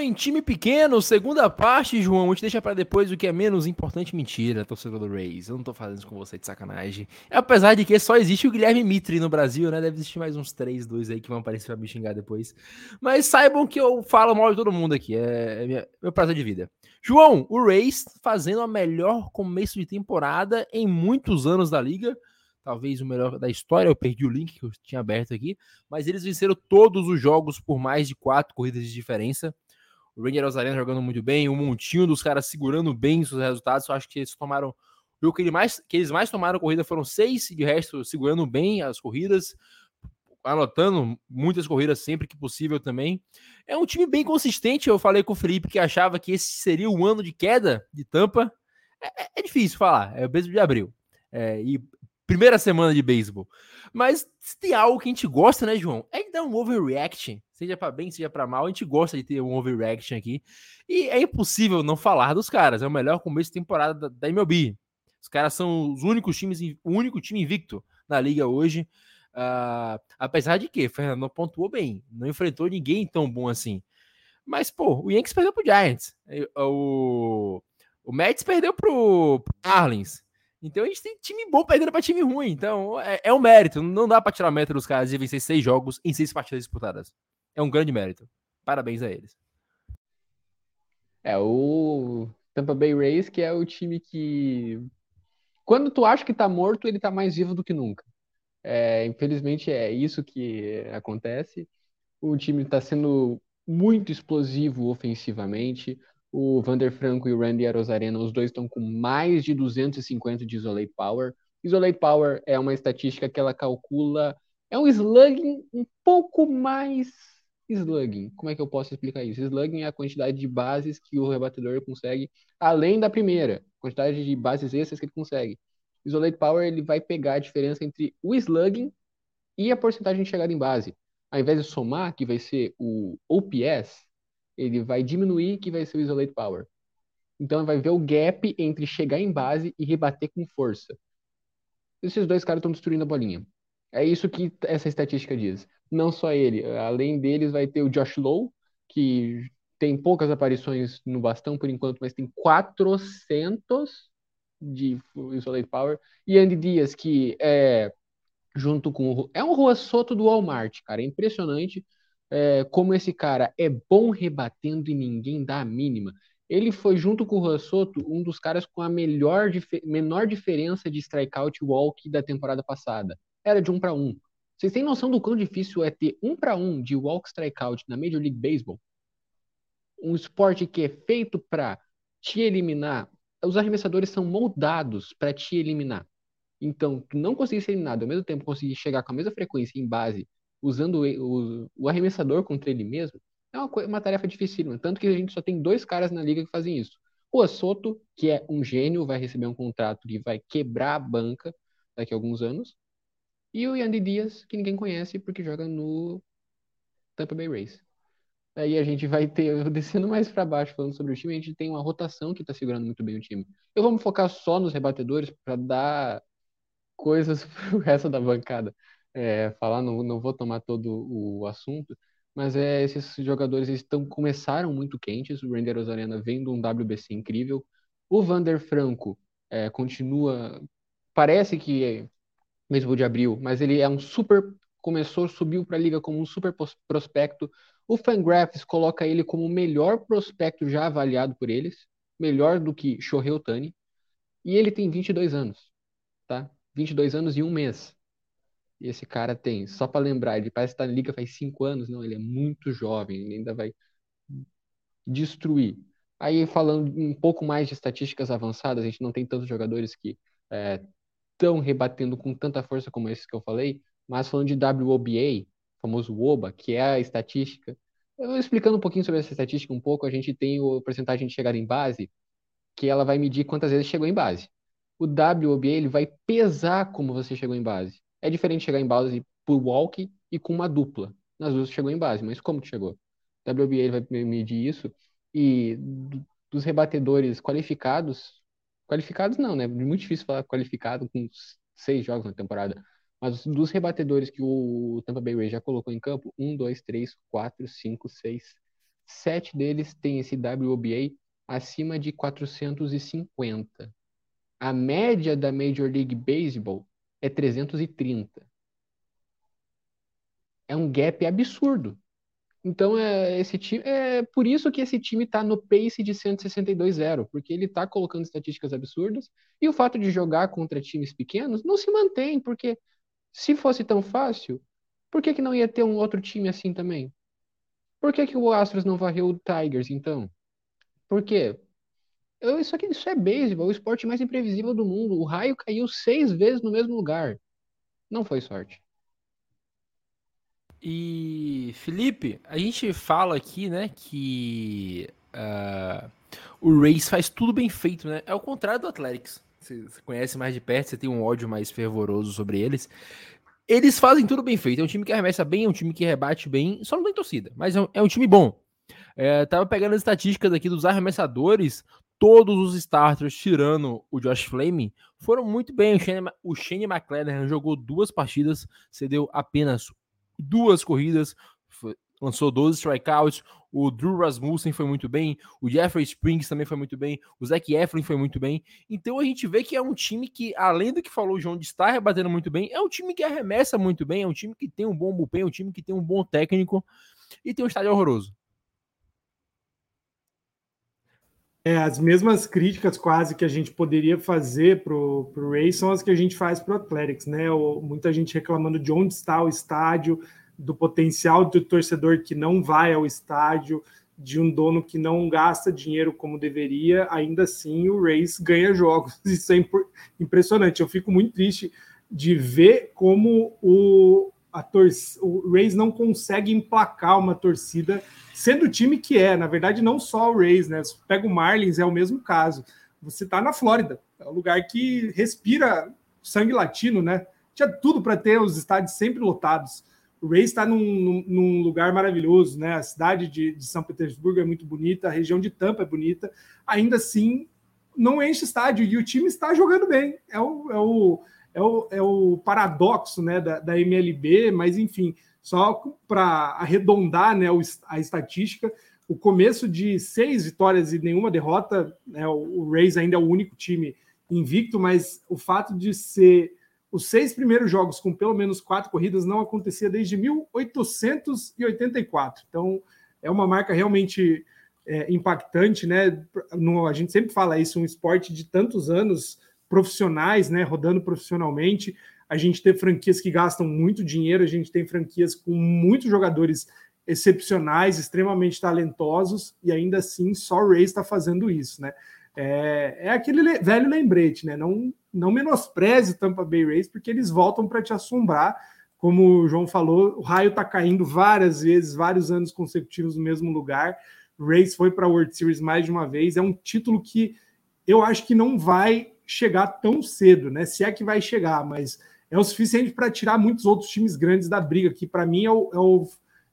Em time pequeno, segunda parte, João, a gente deixa para depois o que é menos importante. Mentira, torcedor do Rays. Eu não tô fazendo isso com você de sacanagem. Apesar de que só existe o Guilherme Mitri no Brasil, né? Deve existir mais uns três, dois aí que vão aparecer pra me xingar depois. Mas saibam que eu falo mal de todo mundo aqui. É, é minha, meu prazer de vida. João, o Rays fazendo a melhor começo de temporada em muitos anos da liga talvez o melhor da história. Eu perdi o link que eu tinha aberto aqui, mas eles venceram todos os jogos por mais de quatro corridas de diferença. O Ranger Rosarena jogando muito bem, um montinho dos caras segurando bem os resultados. Eu acho que eles tomaram. O que, ele mais, que eles mais tomaram corrida foram seis, de resto segurando bem as corridas, anotando muitas corridas sempre que possível também. É um time bem consistente. Eu falei com o Felipe que achava que esse seria o ano de queda de Tampa. É, é, é difícil falar, é o mesmo de abril. É, e primeira semana de beisebol. Mas se tem algo que a gente gosta, né, João? É de dar um overreaction. Seja para bem, seja para mal, a gente gosta de ter um overreaction aqui. E é impossível não falar dos caras. É o melhor começo de temporada da, MLB. Os caras são os únicos times, o único time invicto na liga hoje. Uh, apesar de que Fernando pontuou bem, não enfrentou ninguém tão bom assim. Mas, pô, o Yankees perdeu pro Giants. O, o Mets perdeu pro, pro Marlins. Então a gente tem time bom perdendo para time ruim. Então é, é um mérito. Não dá para tirar meta dos caras de vencer seis jogos em seis partidas disputadas. É um grande mérito. Parabéns a eles. É o Tampa Bay Rays, que é o time que. Quando tu acha que tá morto, ele tá mais vivo do que nunca. É, infelizmente é isso que acontece. O time está sendo muito explosivo ofensivamente. O Vander Franco e o Randy Arozarena, os dois estão com mais de 250 de Isolate Power. Isolate Power é uma estatística que ela calcula. É um slugging um pouco mais slugging. Como é que eu posso explicar isso? Slugging é a quantidade de bases que o rebatedor consegue, além da primeira, quantidade de bases extras que ele consegue. Isolate Power ele vai pegar a diferença entre o slugging e a porcentagem de chegada em base. Ao invés de somar, que vai ser o OPS, ele vai diminuir, que vai ser o isolate power. Então vai ver o gap entre chegar em base e rebater com força. Esses dois caras estão destruindo a bolinha. É isso que essa estatística diz. Não só ele, além deles vai ter o Josh Lowe, que tem poucas aparições no bastão por enquanto, mas tem 400 de isolate power. E Andy Dias, que é junto com o, é um Rua Soto do Walmart, cara, é impressionante é, como esse cara é bom rebatendo e ninguém dá a mínima. Ele foi, junto com o Rassoto, um dos caras com a melhor, menor diferença de strikeout walk da temporada passada. Era de um para um. Vocês têm noção do quão difícil é ter um para um de walk strikeout na Major League Baseball? Um esporte que é feito para te eliminar. Os arremessadores são moldados para te eliminar. Então, tu não conseguir ser eliminado, ao mesmo tempo conseguir chegar com a mesma frequência em base usando o, o arremessador contra ele mesmo, é uma, uma tarefa dificílima. Tanto que a gente só tem dois caras na liga que fazem isso. O Soto, que é um gênio, vai receber um contrato que vai quebrar a banca daqui a alguns anos. E o Yandy Dias, que ninguém conhece porque joga no Tampa Bay Rays. Aí a gente vai ter, descendo mais para baixo, falando sobre o time, a gente tem uma rotação que está segurando muito bem o time. Eu vou me focar só nos rebatedores para dar coisas para o resto da bancada é, falar, não, não vou tomar todo o assunto, mas é, esses jogadores estão, começaram muito quentes, o Render Rosarena vem de um WBC incrível, o Vander Franco é, continua, parece que é mesmo de abril, mas ele é um super, começou, subiu para a liga como um super prospecto, o Fangraphs coloca ele como o melhor prospecto já avaliado por eles, melhor do que Shohei Otani, e ele tem 22 anos, tá? 22 anos e um mês. E esse cara tem, só para lembrar, ele parece estar na liga faz cinco anos, não, ele é muito jovem, ele ainda vai destruir. Aí falando um pouco mais de estatísticas avançadas, a gente não tem tantos jogadores que estão é, rebatendo com tanta força como esses que eu falei, mas falando de WOBA, famoso WOBA, que é a estatística Eu explicando um pouquinho sobre essa estatística um pouco, a gente tem o porcentagem de chegada em base, que ela vai medir quantas vezes chegou em base. O WOBA ele vai pesar como você chegou em base. É diferente chegar em base por walk e com uma dupla. Nas duas chegou em base, mas como que chegou? O ele vai medir isso e dos rebatedores qualificados, qualificados não, né? Muito difícil falar qualificado com seis jogos na temporada. Mas dos rebatedores que o Tampa Bay Rays já colocou em campo, um, dois, três, quatro, cinco, seis, sete deles têm esse WOBA acima de 450. A média da Major League Baseball é 330. É um gap absurdo. Então é esse time é por isso que esse time está no pace de 162-0, porque ele está colocando estatísticas absurdas e o fato de jogar contra times pequenos não se mantém, porque se fosse tão fácil, por que, que não ia ter um outro time assim também? Por que, que o Astros não varreu o Tigers, então? Por quê? Eu, isso aqui isso é beisebol, o esporte mais imprevisível do mundo. O raio caiu seis vezes no mesmo lugar. Não foi sorte. E Felipe, a gente fala aqui, né, que uh, o Race faz tudo bem feito, né? É o contrário do Athletics você, conhece mais de perto, você tem um ódio mais fervoroso sobre eles. Eles fazem tudo bem feito. É um time que arremessa bem, é um time que rebate bem, só não tem torcida, mas é um, é um time bom. É, tava pegando as estatísticas aqui dos arremessadores, todos os starters, tirando o Josh Flame, foram muito bem. O Shane, McClellan jogou duas partidas, cedeu apenas duas corridas, lançou 12 strikeouts. O Drew Rasmussen foi muito bem. O Jeffrey Springs também foi muito bem. O Zach Eflin foi muito bem. Então a gente vê que é um time que, além do que falou o João de estar rebatendo muito bem, é um time que arremessa muito bem. É um time que tem um bom bullpen, é um time que tem um bom técnico e tem um estádio horroroso. É, as mesmas críticas quase que a gente poderia fazer para o Ray são as que a gente faz para o Athletics, né? muita gente reclamando de onde está o estádio, do potencial do torcedor que não vai ao estádio, de um dono que não gasta dinheiro como deveria, ainda assim o Rays ganha jogos. Isso é impressionante. Eu fico muito triste de ver como o, a tor o Rays não consegue emplacar uma torcida, sendo o time que é. Na verdade, não só o Rays, né? Se pega o Marlins, é o mesmo caso. Você está na Flórida, é um lugar que respira sangue latino, né? Tinha tudo para ter os estádios sempre lotados. O Rays está num, num, lugar maravilhoso, né? A cidade de, de, São Petersburgo é muito bonita, a região de Tampa é bonita. Ainda assim, não enche estádio e o time está jogando bem. É o, é o, é o, é o paradoxo né, da, da MLB, mas enfim, só para arredondar né, a estatística, o começo de seis vitórias e nenhuma derrota, né, o, Rays ainda é o único time invicto, mas o fato de ser os seis primeiros jogos com pelo menos quatro corridas não acontecia desde 1884. Então, é uma marca realmente é, impactante, né? No, a gente sempre fala isso, um esporte de tantos anos profissionais, né? Rodando profissionalmente. A gente tem franquias que gastam muito dinheiro, a gente tem franquias com muitos jogadores excepcionais, extremamente talentosos, e ainda assim só o Ray está fazendo isso, né? É, é aquele velho lembrete, né? Não, não menospreze o Tampa Bay Rays, porque eles voltam para te assombrar. Como o João falou, o raio está caindo várias vezes, vários anos consecutivos no mesmo lugar. O Rays foi para a World Series mais de uma vez. É um título que eu acho que não vai chegar tão cedo, né? Se é que vai chegar, mas é o suficiente para tirar muitos outros times grandes da briga, que para mim é o, é o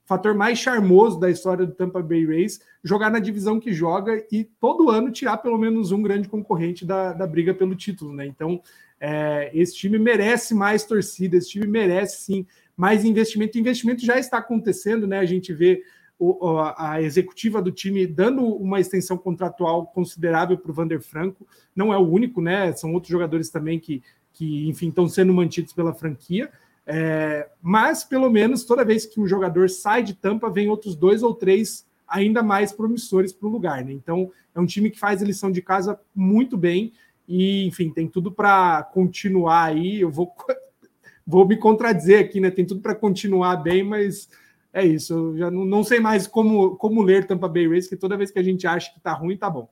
fator mais charmoso da história do Tampa Bay Rays, jogar na divisão que joga e todo ano tirar pelo menos um grande concorrente da, da briga pelo título, né? Então, é, esse time merece mais torcida, esse time merece sim mais investimento. O investimento já está acontecendo, né? A gente vê o, a executiva do time dando uma extensão contratual considerável para o Vander Franco. Não é o único, né? São outros jogadores também que, que enfim, estão sendo mantidos pela franquia. É, mas, pelo menos, toda vez que um jogador sai de tampa, vem outros dois ou três ainda mais promissores para o lugar. Né? Então, é um time que faz a lição de casa muito bem e, enfim, tem tudo para continuar aí. Eu vou, vou me contradizer aqui, né? Tem tudo para continuar bem, mas é isso. Eu já não, não sei mais como, como ler Tampa Bay Rays, que toda vez que a gente acha que tá ruim, tá bom.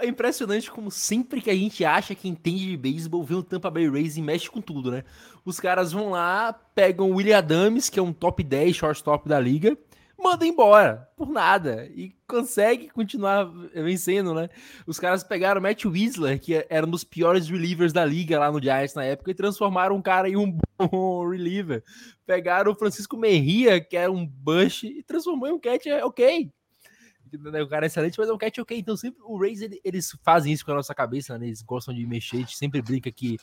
É impressionante como sempre que a gente acha que entende de beisebol, vê o Tampa Bay Rays e mexe com tudo, né? Os caras vão lá, pegam o William Adams, que é um top 10 shortstop da liga. manda embora por nada e consegue continuar vencendo, né? Os caras pegaram o Matt Whistler, que era um dos piores relievers da liga lá no Giants na época, e transformaram um cara em um bom reliever. Pegaram o Francisco Merria, que era um bush, e transformou em um catch ok. O cara é excelente, mas é um catch ok. Então, sempre o Rays, eles fazem isso com a nossa cabeça, né? Eles gostam de mexer, a gente sempre brinca que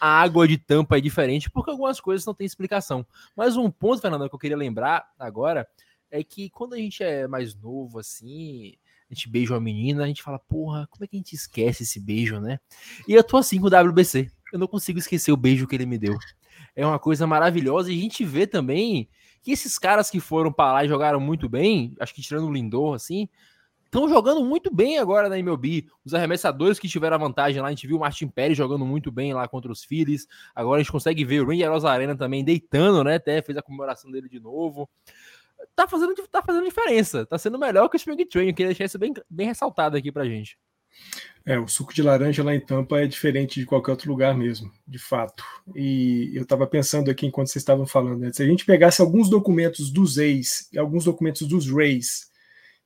a água de tampa é diferente, porque algumas coisas não tem explicação. Mas um ponto, Fernando, que eu queria lembrar agora é que quando a gente é mais novo, assim, a gente beija uma menina, a gente fala, porra, como é que a gente esquece esse beijo, né? E eu tô assim com o WBC. Eu não consigo esquecer o beijo que ele me deu. É uma coisa maravilhosa. E a gente vê também que esses caras que foram para lá e jogaram muito bem, acho que tirando o Lindor, assim, estão jogando muito bem agora na MLB. Os arremessadores que tiveram a vantagem lá, a gente viu o Martin Pérez jogando muito bem lá contra os Phillies. Agora a gente consegue ver o Randy Arena também deitando, né? Até fez a comemoração dele de novo tá fazendo, tá fazendo diferença. Tá sendo melhor que o Spring Training. Queria deixar isso bem, bem ressaltado aqui pra gente. É, o suco de laranja lá em Tampa é diferente de qualquer outro lugar mesmo, de fato. E eu estava pensando aqui enquanto vocês estavam falando, né, se a gente pegasse alguns documentos dos ex e alguns documentos dos Rays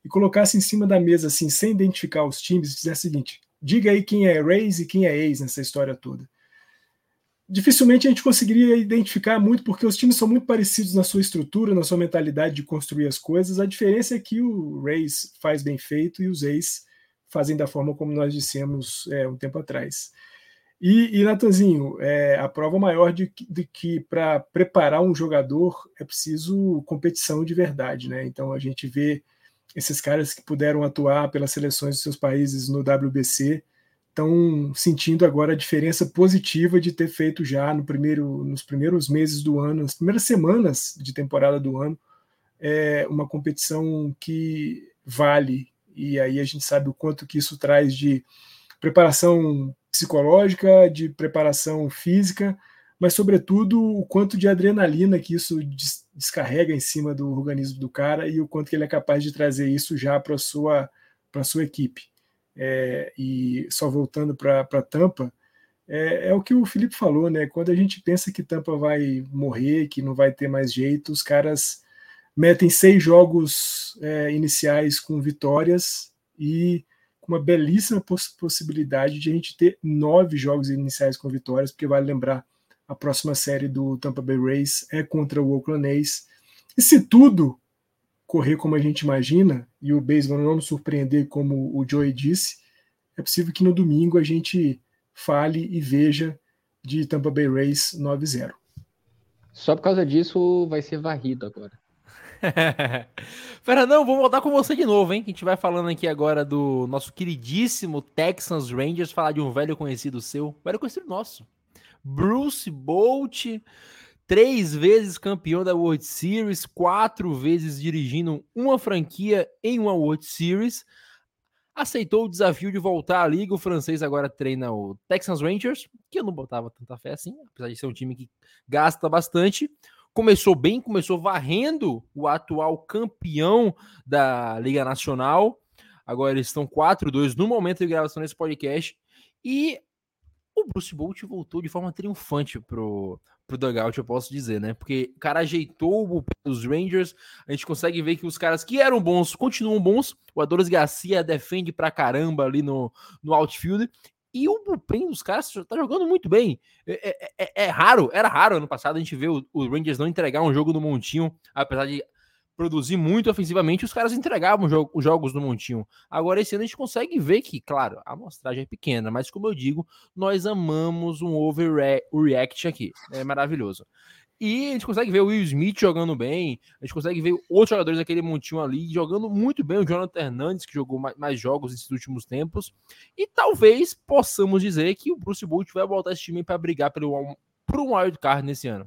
e colocasse em cima da mesa assim, sem identificar os times, e fizesse o seguinte: diga aí quem é Rays e quem é ex nessa história toda dificilmente a gente conseguiria identificar muito, porque os times são muito parecidos na sua estrutura, na sua mentalidade de construir as coisas. A diferença é que o Rays faz bem feito e os A's fazem da forma como nós dissemos é, um tempo atrás. E, e Natanzinho, é, a prova maior de, de que para preparar um jogador é preciso competição de verdade, né? Então a gente vê esses caras que puderam atuar pelas seleções de seus países no WBC, estão sentindo agora a diferença positiva de ter feito já no primeiro, nos primeiros meses do ano, nas primeiras semanas de temporada do ano, é uma competição que vale. E aí a gente sabe o quanto que isso traz de preparação psicológica, de preparação física, mas sobretudo o quanto de adrenalina que isso descarrega em cima do organismo do cara e o quanto que ele é capaz de trazer isso já para sua, sua equipe é, e só voltando para Tampa, é, é, o que o Felipe falou, né? Quando a gente pensa que Tampa vai morrer, que não vai ter mais jeito, os caras metem seis jogos é, iniciais com vitórias e uma belíssima poss possibilidade de a gente ter nove jogos iniciais com vitórias, porque vale lembrar a próxima série do Tampa Bay Rays é contra o Oakland A's. E se tudo correr como a gente imagina, e o beisebol não nos surpreender, como o Joey disse, é possível que no domingo a gente fale e veja de Tampa Bay Rays 9-0. Só por causa disso vai ser varrido agora. Fernandão, vou voltar com você de novo, hein? A gente vai falando aqui agora do nosso queridíssimo Texans Rangers, falar de um velho conhecido seu, velho conhecido nosso. Bruce Bolt, três vezes campeão da World Series, quatro vezes dirigindo uma franquia em uma World Series. Aceitou o desafio de voltar à liga. O francês agora treina o Texas Rangers, que eu não botava tanta fé assim, apesar de ser um time que gasta bastante. Começou bem, começou varrendo o atual campeão da Liga Nacional. Agora eles estão 4-2 no momento de gravação desse podcast. E o Bruce Bolt voltou de forma triunfante pro, pro dugout, eu posso dizer, né? Porque o cara ajeitou os Rangers, a gente consegue ver que os caras que eram bons continuam bons. O Adonis Garcia defende pra caramba ali no, no outfield. E o bullpen dos caras tá jogando muito bem. É, é, é, é, raro, era raro ano passado a gente ver o, o Rangers não entregar um jogo no Montinho, apesar de produzir muito ofensivamente, os caras entregavam os jogos no montinho. Agora, esse ano a gente consegue ver que, claro, a amostragem é pequena, mas como eu digo, nós amamos um overreact aqui. É maravilhoso. E a gente consegue ver o Will Smith jogando bem, a gente consegue ver outros jogadores daquele montinho ali jogando muito bem. O Jonathan Hernandes, que jogou mais jogos nesses últimos tempos. E talvez possamos dizer que o Bruce Bolt vai voltar esse time para brigar pelo, por um wild card nesse ano.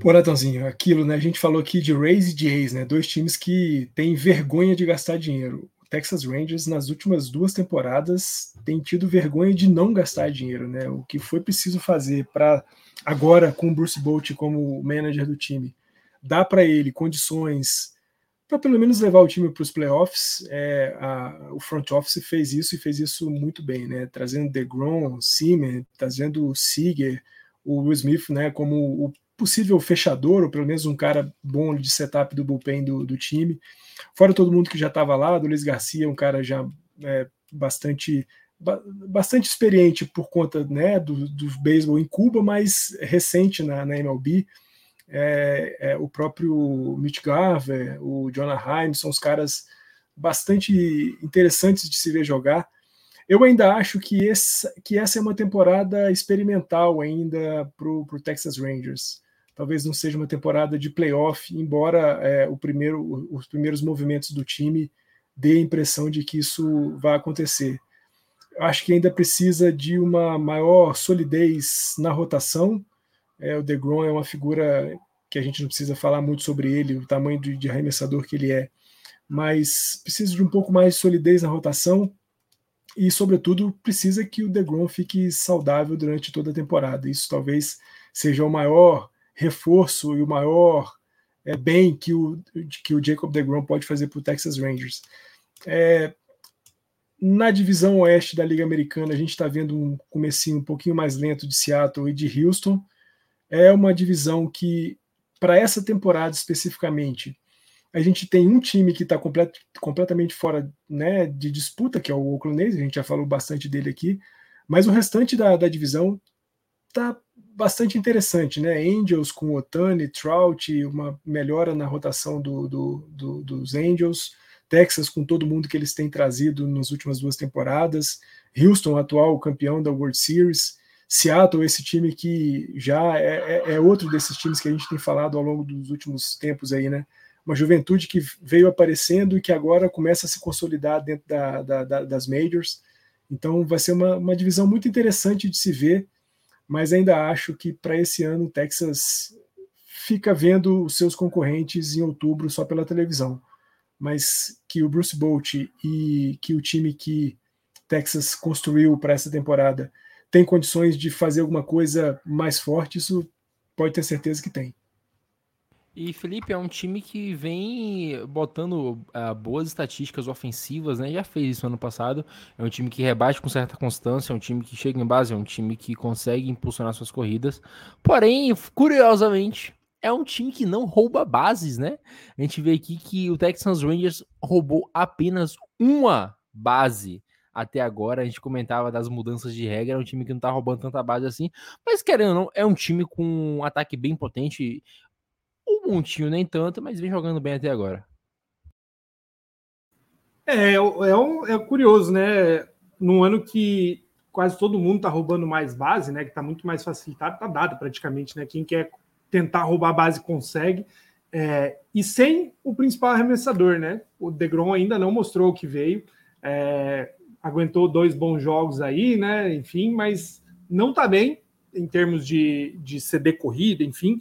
Pô, Natanzinho, aquilo, né? A gente falou aqui de Rays e de né? Dois times que têm vergonha de gastar dinheiro. Texas Rangers, nas últimas duas temporadas, tem tido vergonha de não gastar dinheiro, né? O que foi preciso fazer para agora, com o Bruce Bolt como manager do time, dar para ele condições para pelo menos levar o time para os playoffs. É, a, o front office fez isso e fez isso muito bem, né? Trazendo DeGrom, Seaman, trazendo o Seager, o Will Smith, né? Como o possível fechador, ou pelo menos um cara bom de setup do bullpen do, do time. Fora todo mundo que já estava lá, do Luiz Garcia, um cara já é, bastante bastante experiente por conta né, do, do beisebol em Cuba, mas recente na, na MLB. É, é, o próprio Mitch Garver, o Jonah Himes, são os caras bastante interessantes de se ver jogar. Eu ainda acho que, esse, que essa é uma temporada experimental ainda para o Texas Rangers. Talvez não seja uma temporada de playoff, embora é, primeiro, os primeiros movimentos do time dê a impressão de que isso vai acontecer. Acho que ainda precisa de uma maior solidez na rotação. É, o DeGrom é uma figura que a gente não precisa falar muito sobre ele, o tamanho de, de arremessador que ele é, mas precisa de um pouco mais de solidez na rotação e, sobretudo, precisa que o DeGrom fique saudável durante toda a temporada. Isso talvez seja o maior reforço e o maior é, bem que o, que o Jacob DeGrom pode fazer para o Texas Rangers. É, na divisão oeste da Liga Americana, a gente está vendo um comecinho um pouquinho mais lento de Seattle e de Houston. É uma divisão que, para essa temporada especificamente, a gente tem um time que está complet, completamente fora né, de disputa, que é o Oakland A's, a gente já falou bastante dele aqui, mas o restante da, da divisão está bastante interessante, né? Angels com Otani, Trout, uma melhora na rotação do, do, do, dos Angels, Texas com todo mundo que eles têm trazido nas últimas duas temporadas, Houston, atual campeão da World Series, Seattle, esse time que já é, é, é outro desses times que a gente tem falado ao longo dos últimos tempos aí, né? uma juventude que veio aparecendo e que agora começa a se consolidar dentro da, da, da, das majors. Então vai ser uma, uma divisão muito interessante de se ver, mas ainda acho que para esse ano o Texas fica vendo os seus concorrentes em outubro só pela televisão. Mas que o Bruce Bolt e que o time que Texas construiu para essa temporada tem condições de fazer alguma coisa mais forte, isso pode ter certeza que tem. E Felipe é um time que vem botando uh, boas estatísticas ofensivas, né? Já fez isso ano passado. É um time que rebate com certa constância, é um time que chega em base, é um time que consegue impulsionar suas corridas. Porém, curiosamente, é um time que não rouba bases, né? A gente vê aqui que o Texas Rangers roubou apenas uma base até agora. A gente comentava das mudanças de regra, é um time que não tá roubando tanta base assim, mas querendo ou não, é um time com um ataque bem potente. O Montinho nem tanto, mas vem jogando bem até agora. É, é, é, é curioso, né? Num ano que quase todo mundo tá roubando mais base, né? Que tá muito mais facilitado, tá dado praticamente, né? Quem quer tentar roubar base consegue. É, e sem o principal arremessador, né? O Degrom ainda não mostrou o que veio. É, aguentou dois bons jogos aí, né? Enfim, mas não tá bem em termos de, de CD corrida, enfim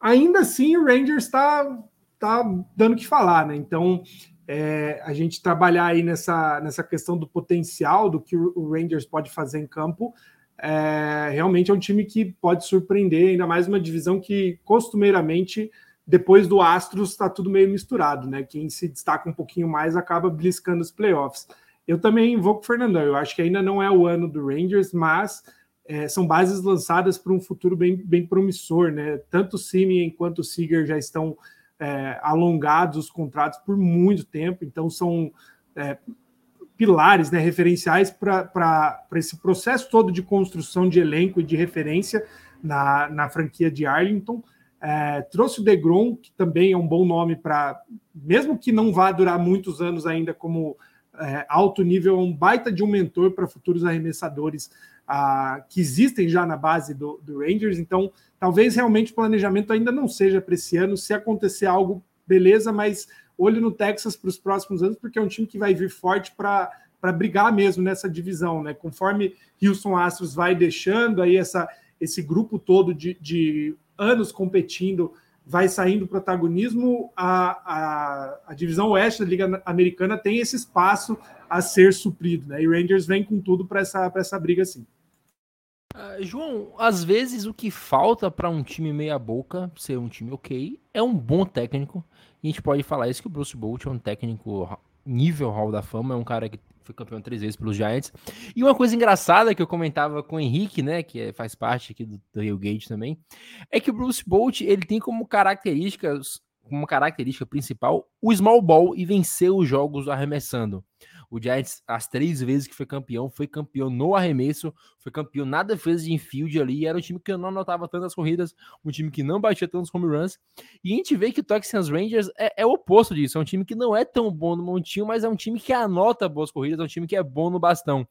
ainda assim o Rangers está tá dando que falar, né? Então é, a gente trabalhar aí nessa, nessa questão do potencial do que o Rangers pode fazer em campo. É, realmente é um time que pode surpreender, ainda mais uma divisão que costumeiramente depois do Astros está tudo meio misturado, né? Quem se destaca um pouquinho mais acaba bliscando os playoffs. Eu também vou com o Fernandão. Eu acho que ainda não é o ano do Rangers, mas é, são bases lançadas para um futuro bem, bem promissor, né? Tanto o Simeon quanto o Seager já estão é, alongados os contratos por muito tempo, então são é, pilares, né, referenciais para esse processo todo de construção de elenco e de referência na, na franquia de Arlington. É, trouxe o DeGrom, que também é um bom nome para, mesmo que não vá durar muitos anos ainda como é, alto nível, é um baita de um mentor para futuros arremessadores que existem já na base do, do, Rangers. Então, talvez realmente o planejamento ainda não seja para esse ano. Se acontecer algo, beleza, mas olho no Texas para os próximos anos, porque é um time que vai vir forte para para brigar mesmo nessa divisão, né? Conforme Houston Astros vai deixando aí essa, esse grupo todo de, de anos competindo, vai saindo protagonismo, a, a, a, divisão oeste da Liga Americana tem esse espaço a ser suprido, né? E Rangers vem com tudo para essa, essa briga, sim. Uh, João, às vezes o que falta para um time meia-boca ser um time ok é um bom técnico. E a gente pode falar isso que o Bruce Bolt é um técnico nível Hall da Fama, é um cara que foi campeão três vezes pelos Giants. E uma coisa engraçada que eu comentava com o Henrique, né, que é, faz parte aqui do, do Gate também, é que o Bruce Bolt, ele tem como características, como característica principal, o small ball e vencer os jogos arremessando. O Giants, as três vezes que foi campeão, foi campeão no arremesso, foi campeão na defesa de infield ali. Era um time que não anotava tantas corridas, um time que não batia tantos home runs. E a gente vê que o Texans Rangers é, é o oposto disso. É um time que não é tão bom no montinho, mas é um time que anota boas corridas, é um time que é bom no bastão.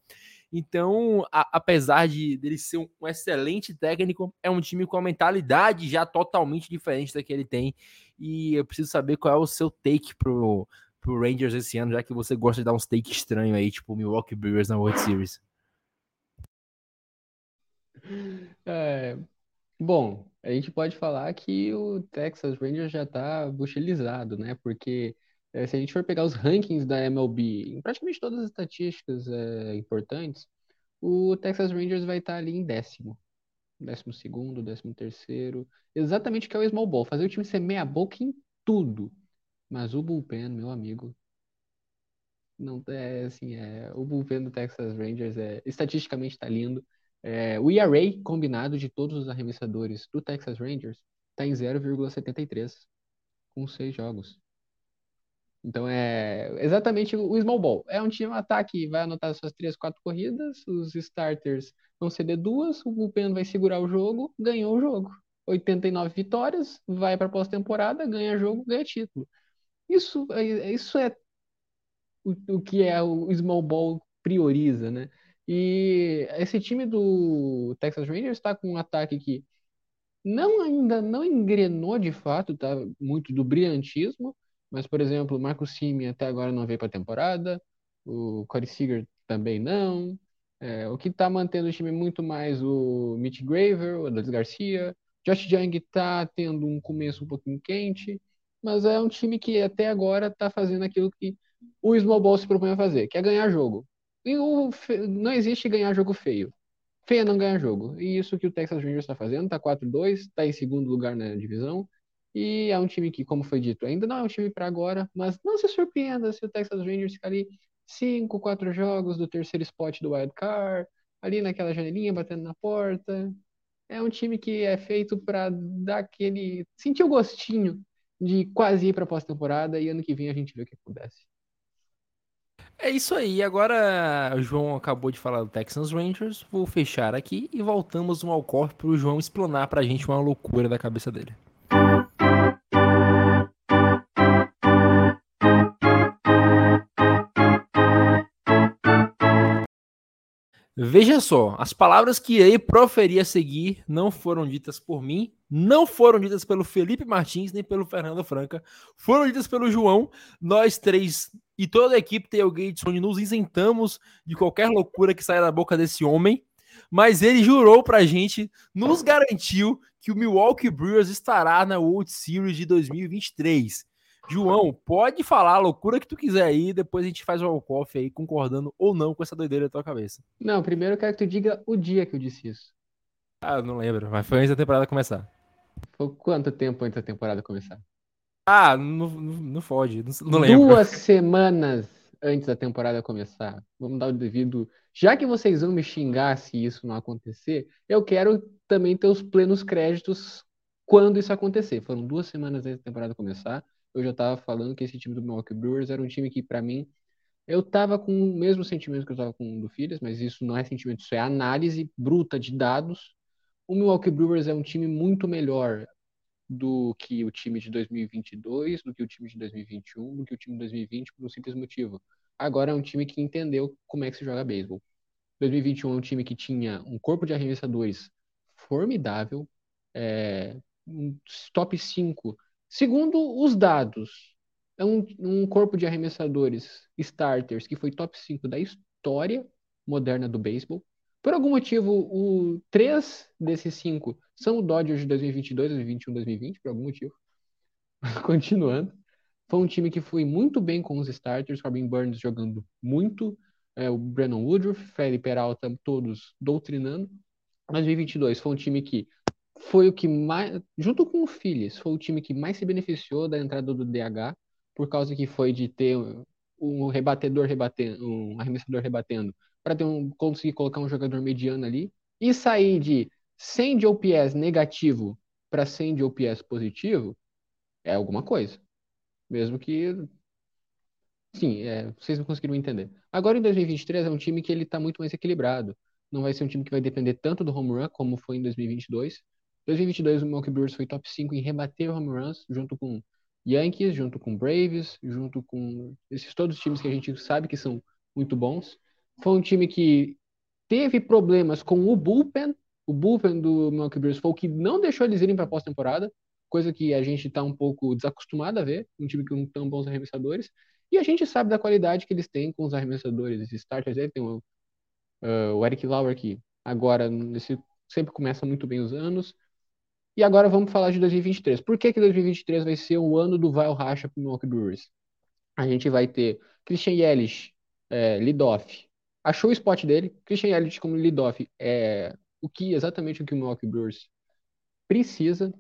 Então, a, apesar de dele ser um, um, excelente técnico, é um time com uma mentalidade já totalmente diferente da que ele tem. E eu preciso saber qual é o seu take pro, pro Rangers esse ano, já que você gosta de dar um stake estranho aí, tipo Milwaukee Brewers na World Series? É, bom, a gente pode falar que o Texas Rangers já está buchelizado, né? Porque é, se a gente for pegar os rankings da MLB, em praticamente todas as estatísticas é, importantes, o Texas Rangers vai estar tá ali em décimo. Décimo segundo, décimo terceiro. Exatamente o que é o small ball. Fazer o time ser meia boca em tudo. Mas o bullpen, meu amigo, não é assim, é, o bullpen do Texas Rangers é estatisticamente está lindo. É, o ERA combinado de todos os arremessadores do Texas Rangers está em 0,73 com seis jogos. Então é exatamente o small ball. É um time ataque, vai anotar suas três, quatro corridas, os starters vão ceder duas, o bullpen vai segurar o jogo, ganhou o jogo. 89 vitórias, vai para pós-temporada, ganha jogo, ganha título. Isso, é, isso é o, o que é o small ball prioriza, né? E esse time do Texas Rangers está com um ataque que não ainda não engrenou de fato, tá muito do brilhantismo, mas por exemplo, o Marco Simi até agora não veio para a temporada, o Corey Seager também não. É, o que está mantendo o time muito mais o Mitch Graver, o Adolis Garcia, Josh Young está tendo um começo um pouquinho quente, mas é um time que até agora está fazendo aquilo que o Small se propõe a fazer, que é ganhar jogo. E o, não existe ganhar jogo feio. Feia não ganha jogo. E isso que o Texas Rangers está fazendo, está 4-2, está em segundo lugar na divisão. E é um time que, como foi dito, ainda não é um time para agora, mas não se surpreenda se o Texas Rangers ficar ali 5, 4 jogos do terceiro spot do Wild Card, ali naquela janelinha batendo na porta. É um time que é feito para dar aquele. sentir o gostinho de quase ir para pós-temporada e ano que vem a gente vê o que acontece. É isso aí. Agora o João acabou de falar do Texans Rangers. Vou fechar aqui e voltamos no Alcor para o João explanar para a gente uma loucura da cabeça dele. Veja só, as palavras que irei proferir a seguir não foram ditas por mim, não foram ditas pelo Felipe Martins nem pelo Fernando Franca, foram ditas pelo João. Nós três e toda a equipe Tailgates, onde nos isentamos de qualquer loucura que saia da boca desse homem, mas ele jurou pra gente, nos garantiu que o Milwaukee Brewers estará na World Series de 2023. João, pode falar a loucura que tu quiser aí, depois a gente faz o walk aí, concordando ou não com essa doideira da tua cabeça. Não, primeiro eu quero que tu diga o dia que eu disse isso. Ah, não lembro, mas foi antes da temporada começar. Foi quanto tempo antes da temporada começar? Ah, não, não fode, não, não lembro. Duas semanas antes da temporada começar. Vamos dar o devido. Já que vocês vão me xingar se isso não acontecer, eu quero também ter os plenos créditos quando isso acontecer. Foram duas semanas antes da temporada começar eu já estava falando que esse time do Milwaukee Brewers era um time que, para mim, eu estava com o mesmo sentimento que eu estava com o do Phillies, mas isso não é sentimento, isso é análise bruta de dados. O Milwaukee Brewers é um time muito melhor do que o time de 2022, do que o time de 2021, do que o time de 2020, por um simples motivo. Agora é um time que entendeu como é que se joga beisebol. 2021 é um time que tinha um corpo de arremessadores formidável, é, um top 5 Segundo os dados, é um, um corpo de arremessadores starters que foi top 5 da história moderna do beisebol. Por algum motivo, o três desses cinco são o Dodgers de 2022, 2021, 2020, por algum motivo. Continuando. Foi um time que foi muito bem com os starters, Corbin Burns jogando muito, é, o Brandon Woodruff, Felipe Peralta, todos doutrinando. 2022 foi um time que foi o que mais, junto com o Phillies, foi o time que mais se beneficiou da entrada do DH, por causa que foi de ter um rebatedor rebatendo, um arremessador rebatendo, para um, conseguir colocar um jogador mediano ali e sair de 100 de OPS negativo para 100 de OPS positivo, é alguma coisa. Mesmo que Sim, é, vocês não conseguiram entender. Agora em 2023 é um time que ele está muito mais equilibrado. Não vai ser um time que vai depender tanto do home run como foi em 2022. 2022 o Milwaukee Brewers foi top 5 em rebater home runs, junto com Yankees, junto com Braves, junto com esses todos os times que a gente sabe que são muito bons. Foi um time que teve problemas com o bullpen. O bullpen do Milwaukee Brewers foi o que não deixou eles irem para a pós-temporada, coisa que a gente está um pouco desacostumado a ver, um time com tão bons arremessadores. E a gente sabe da qualidade que eles têm com os arremessadores, esses starters. Aí tem o, uh, o Eric Lauer, que agora nesse, sempre começa muito bem os anos. E agora vamos falar de 2023. Por que, que 2023 vai ser o ano do Val Racha para o Milwaukee Brewers? A gente vai ter Christian Yelich, é, leadoff. Achou o spot dele. Christian Yelich como leadoff é o que exatamente o que o Milwaukee Brewers precisa.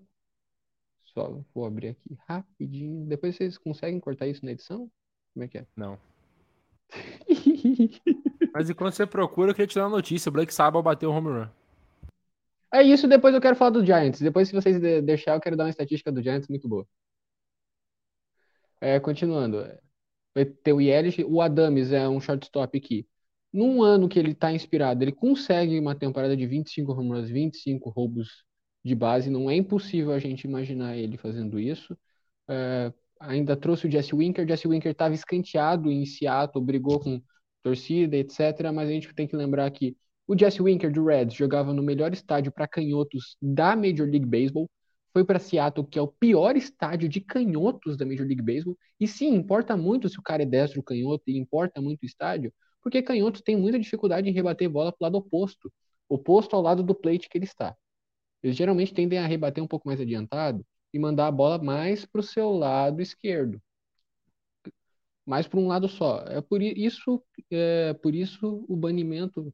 Só vou abrir aqui rapidinho. Depois vocês conseguem cortar isso na edição? Como é que é? Não. Mas enquanto você procura, eu queria te dar uma notícia. O Blake Sabbath bateu o home run. É isso, depois eu quero falar do Giants. Depois, se vocês deixar, eu quero dar uma estatística do Giants muito boa. É, continuando. Vai ter o Yelich. O Adams é um shortstop aqui. Num ano que ele está inspirado, ele consegue uma temporada de 25 home runs, 25 roubos de base. Não é impossível a gente imaginar ele fazendo isso. É, ainda trouxe o Jesse Winker. Jesse Winker estava escanteado em Seattle, brigou com torcida, etc. Mas a gente tem que lembrar que o Jesse Winker do Reds jogava no melhor estádio para canhotos da Major League Baseball. Foi para Seattle, que é o pior estádio de canhotos da Major League Baseball. E sim, importa muito se o cara é destro canhoto e importa muito o estádio, porque canhotos tem muita dificuldade em rebater bola para o lado oposto, oposto ao lado do plate que ele está. Eles geralmente tendem a rebater um pouco mais adiantado e mandar a bola mais para o seu lado esquerdo. Mais para um lado só. É por isso, é por isso o banimento,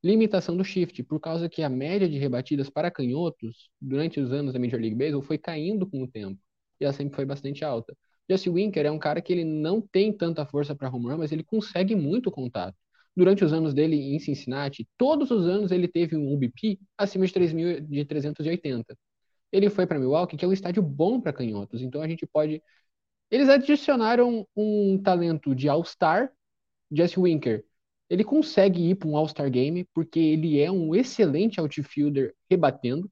limitação do shift, por causa que a média de rebatidas para canhotos durante os anos da Major League Baseball foi caindo com o tempo. E ela sempre foi bastante alta. Jesse Winker é um cara que ele não tem tanta força para home run, mas ele consegue muito contato. Durante os anos dele em Cincinnati, todos os anos ele teve um UBP acima de 3.000, de 380. Ele foi para Milwaukee, que é um estádio bom para canhotos. Então a gente pode. Eles adicionaram um talento de All-Star, Jesse Winker. Ele consegue ir para um All-Star Game porque ele é um excelente outfielder rebatendo.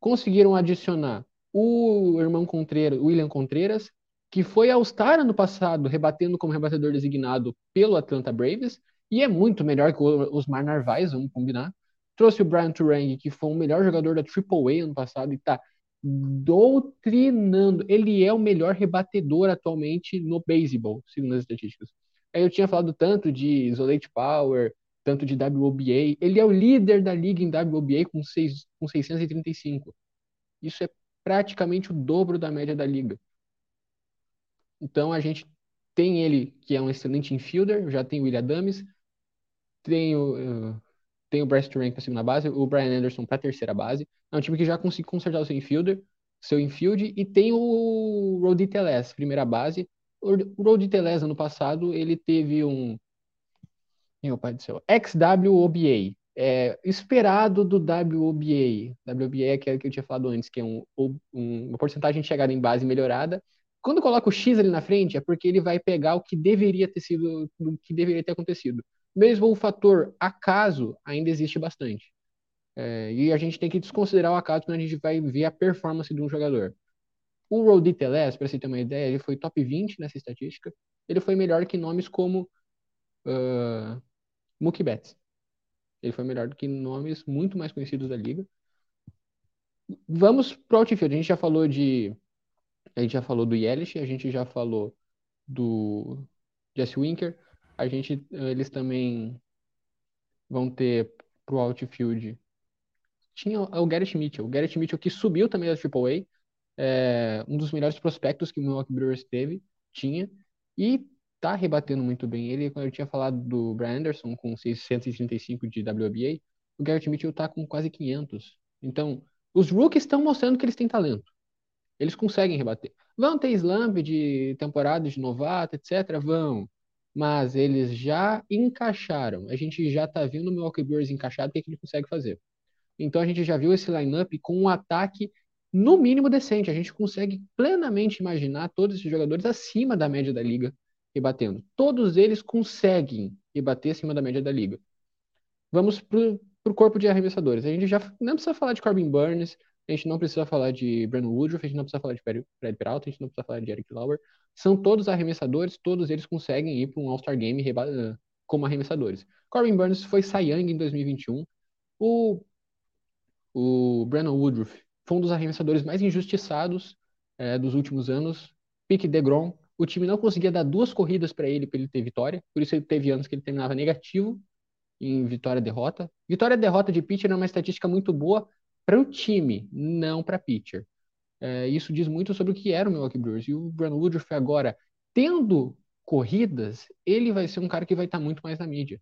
Conseguiram adicionar o irmão Contreras, William Contreras, que foi All-Star ano passado, rebatendo como rebatedor designado pelo Atlanta Braves, e é muito melhor que o Osmar Narvaez, vamos combinar. Trouxe o Brian Turang, que foi o melhor jogador da AAA ano passado e está doutrinando. Ele é o melhor rebatedor atualmente no beisebol, segundo as estatísticas. Aí eu tinha falado tanto de Isolate Power, tanto de WOBA. Ele é o líder da liga em WOBA com, seis, com 635. Isso é praticamente o dobro da média da liga. Então a gente tem ele, que é um excelente infielder, já tem o William Adams, tem o, uh, tem o Bryce Turing para segunda base, o Brian Anderson para terceira base. É um time que já conseguiu consertar o seu infielder, seu infield, e tem o Rodi Teles, primeira base. O Rodi Teles, ano passado, ele teve um. Meu pai do céu. XWOBA. É, esperado do WOBA. WOBA é aquele que eu tinha falado antes, que é um, um, uma porcentagem de chegada em base melhorada. Quando coloca o X ali na frente, é porque ele vai pegar o que deveria ter sido, o que deveria ter acontecido. Mesmo o fator acaso ainda existe bastante. É, e a gente tem que desconsiderar o acaso quando a gente vai ver a performance de um jogador. O Rodi Teles, para você ter uma ideia, ele foi top 20 nessa estatística. Ele foi melhor que nomes como uh, Mookie Betts. Ele foi melhor do que nomes muito mais conhecidos da liga. Vamos para o outfield. A gente já falou de a gente já falou do Yelich, a gente já falou do Jesse Winker a gente, eles também vão ter pro outfield. Tinha o Garrett Mitchell. O Garrett Mitchell que subiu também da AAA. É, um dos melhores prospectos que o Milwaukee Brewers teve, tinha. E tá rebatendo muito bem. Ele, quando eu tinha falado do Brian Anderson com 635 de WBA, o Garrett Mitchell tá com quase 500. Então, os rookies estão mostrando que eles têm talento. Eles conseguem rebater. Vão ter slump de temporada de novato, etc. Vão. mas eles já encaixaram. A gente já está vendo o Milwaukee Brewers encaixado, o que, é que ele consegue fazer. Então a gente já viu esse lineup com um ataque no mínimo decente. A gente consegue plenamente imaginar todos esses jogadores acima da média da liga rebatendo. Todos eles conseguem rebater acima da média da liga. Vamos para o corpo de arremessadores. A gente já não precisa falar de Corbin Burns, a gente não precisa falar de Brandon Woodruff, a gente não precisa falar de Fred Peralta, a gente não precisa falar de Eric Lauer. São todos arremessadores, todos eles conseguem ir para um All-Star Game como arremessadores. Corbin Burns foi Cy Young em 2021. O, o Brandon Woodruff foi um dos arremessadores mais injustiçados é, dos últimos anos. Pique DeGrom, o time não conseguia dar duas corridas para ele para ele ter vitória, por isso ele teve anos que ele terminava negativo em vitória-derrota. Vitória-derrota de pitcher é uma estatística muito boa para o time, não para pitcher. É, isso diz muito sobre o que era o Milwaukee Brewers. E o Brandon Woodruff agora, tendo corridas, ele vai ser um cara que vai estar tá muito mais na mídia.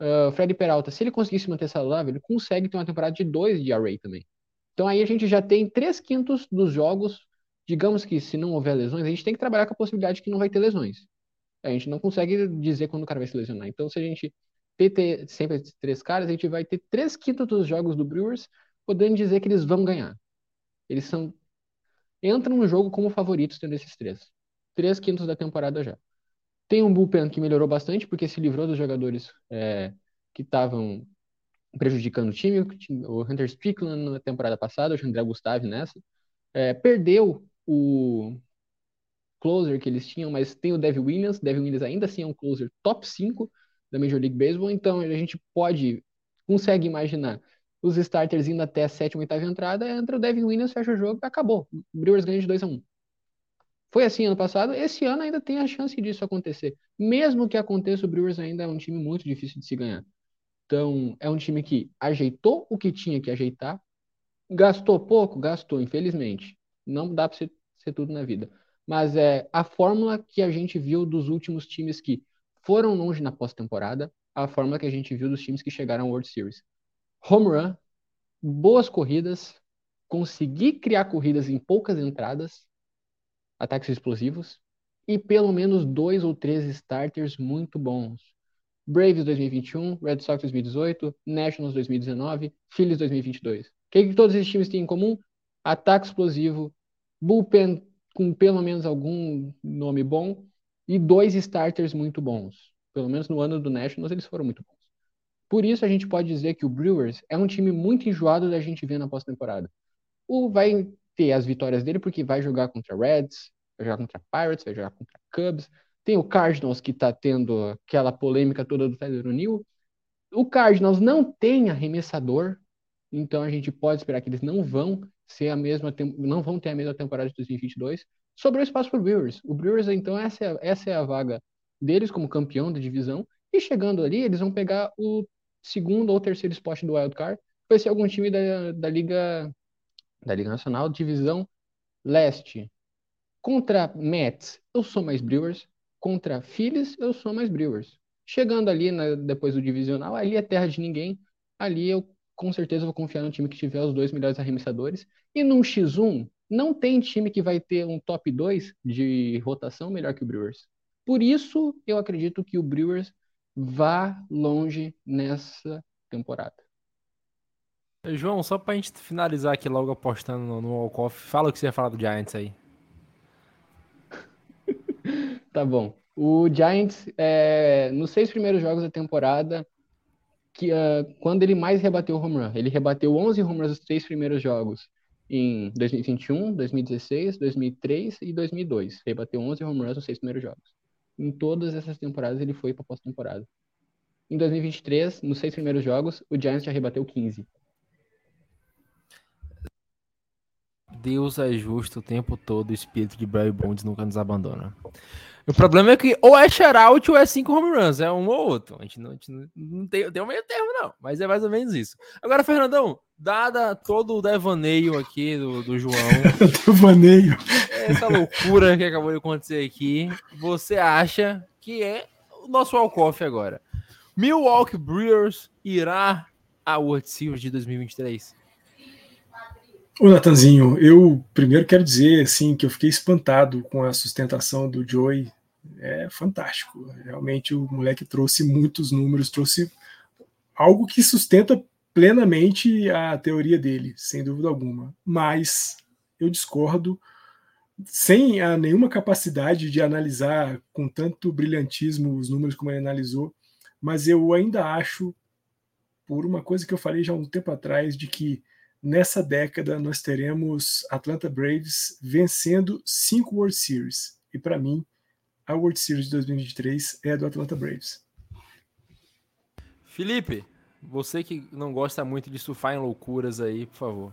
Uh, Fred Peralta, se ele conseguisse manter lava, ele consegue ter uma temporada de 2 de array também. Então aí a gente já tem 3 quintos dos jogos, digamos que se não houver lesões, a gente tem que trabalhar com a possibilidade que não vai ter lesões. A gente não consegue dizer quando o cara vai se lesionar. Então se a gente ter sempre esses três caras, a gente vai ter 3 quintos dos jogos do Brewers, podendo dizer que eles vão ganhar. Eles são entram no jogo como favoritos tendo esses três. Três quintos da temporada já. Tem um bullpen que melhorou bastante, porque se livrou dos jogadores é, que estavam prejudicando o time, o Hunter Strickland na temporada passada, o André Gustave nessa. É, perdeu o closer que eles tinham, mas tem o Devin Williams. Devin Williams ainda assim é um closer top 5 da Major League Baseball, então a gente pode, consegue imaginar os starters indo até a sétima, oitava entrada, entra o Devin Williams, fecha o jogo, acabou. O Brewers ganha de 2 a 1 um. Foi assim ano passado, esse ano ainda tem a chance disso acontecer. Mesmo que aconteça, o Brewers ainda é um time muito difícil de se ganhar. Então, é um time que ajeitou o que tinha que ajeitar, gastou pouco, gastou, infelizmente. Não dá para ser, ser tudo na vida. Mas é a fórmula que a gente viu dos últimos times que foram longe na pós-temporada, a fórmula que a gente viu dos times que chegaram ao World Series. Home run, boas corridas, conseguir criar corridas em poucas entradas, ataques explosivos, e pelo menos dois ou três starters muito bons. Braves 2021, Red Sox 2018, Nationals 2019, Phillies 2022. O que, que todos esses times têm em comum? Ataque explosivo, bullpen com pelo menos algum nome bom e dois starters muito bons. Pelo menos no ano do Nationals eles foram muito bons. Por isso a gente pode dizer que o Brewers é um time muito enjoado da gente ver na pós-temporada. O vai ter as vitórias dele porque vai jogar contra Reds, vai jogar contra Pirates, vai jogar contra Cubs, tem o Cardinals que está tendo aquela polêmica toda do Tyler O'Neill. O Cardinals não tem arremessador, então a gente pode esperar que eles não vão ser a mesma não vão ter a mesma temporada de 2022. Sobrou espaço para o Brewers. O Brewers então essa é, essa é a vaga deles como campeão da divisão e chegando ali eles vão pegar o segundo ou terceiro spot do Wild Card. Vai ser algum time da, da liga da liga nacional, divisão leste. Contra Mets, eu sou mais Brewers contra Phillies, eu sou mais Brewers. Chegando ali na, depois do divisional, ali é terra de ninguém. Ali eu com certeza vou confiar no time que tiver os dois melhores arremessadores. E num X1, não tem time que vai ter um top 2 de rotação melhor que o Brewers. Por isso, eu acredito que o Brewers vá longe nessa temporada. João, só pra gente finalizar aqui logo apostando no, no Walkoff, fala o que você ia falar do Giants aí. Tá bom. O Giants, é, nos seis primeiros jogos da temporada, que, uh, quando ele mais rebateu o home run, ele rebateu 11 home runs nos três primeiros jogos, em 2021, 2016, 2003 e 2002. Rebateu 11 home runs nos seis primeiros jogos. Em todas essas temporadas ele foi para pós-temporada. Em 2023, nos seis primeiros jogos, o Giants já rebateu 15. Deus é justo o tempo todo, o espírito de Barry Bonds nunca nos abandona. O problema é que ou é shoutout ou é cinco home runs, é um ou outro. A gente não, a gente não, não tem, tem um meio termo, não, mas é mais ou menos isso. Agora, Fernandão, dada todo o devaneio aqui do, do João. devaneio. Essa loucura que acabou de acontecer aqui, você acha que é o nosso walk-off agora? Milwaukee Brewers irá a World Series de 2023? Ô, Natanzinho, eu primeiro quero dizer assim que eu fiquei espantado com a sustentação do Joey é fantástico. Realmente o moleque trouxe muitos números, trouxe algo que sustenta plenamente a teoria dele, sem dúvida alguma. Mas eu discordo, sem a nenhuma capacidade de analisar com tanto brilhantismo os números como ele analisou, mas eu ainda acho, por uma coisa que eu falei já há um tempo atrás, de que nessa década nós teremos Atlanta Braves vencendo cinco World Series. E para mim, a World Series de 2023 é do Atlanta Braves. Felipe, você que não gosta muito de surfar em loucuras aí, por favor.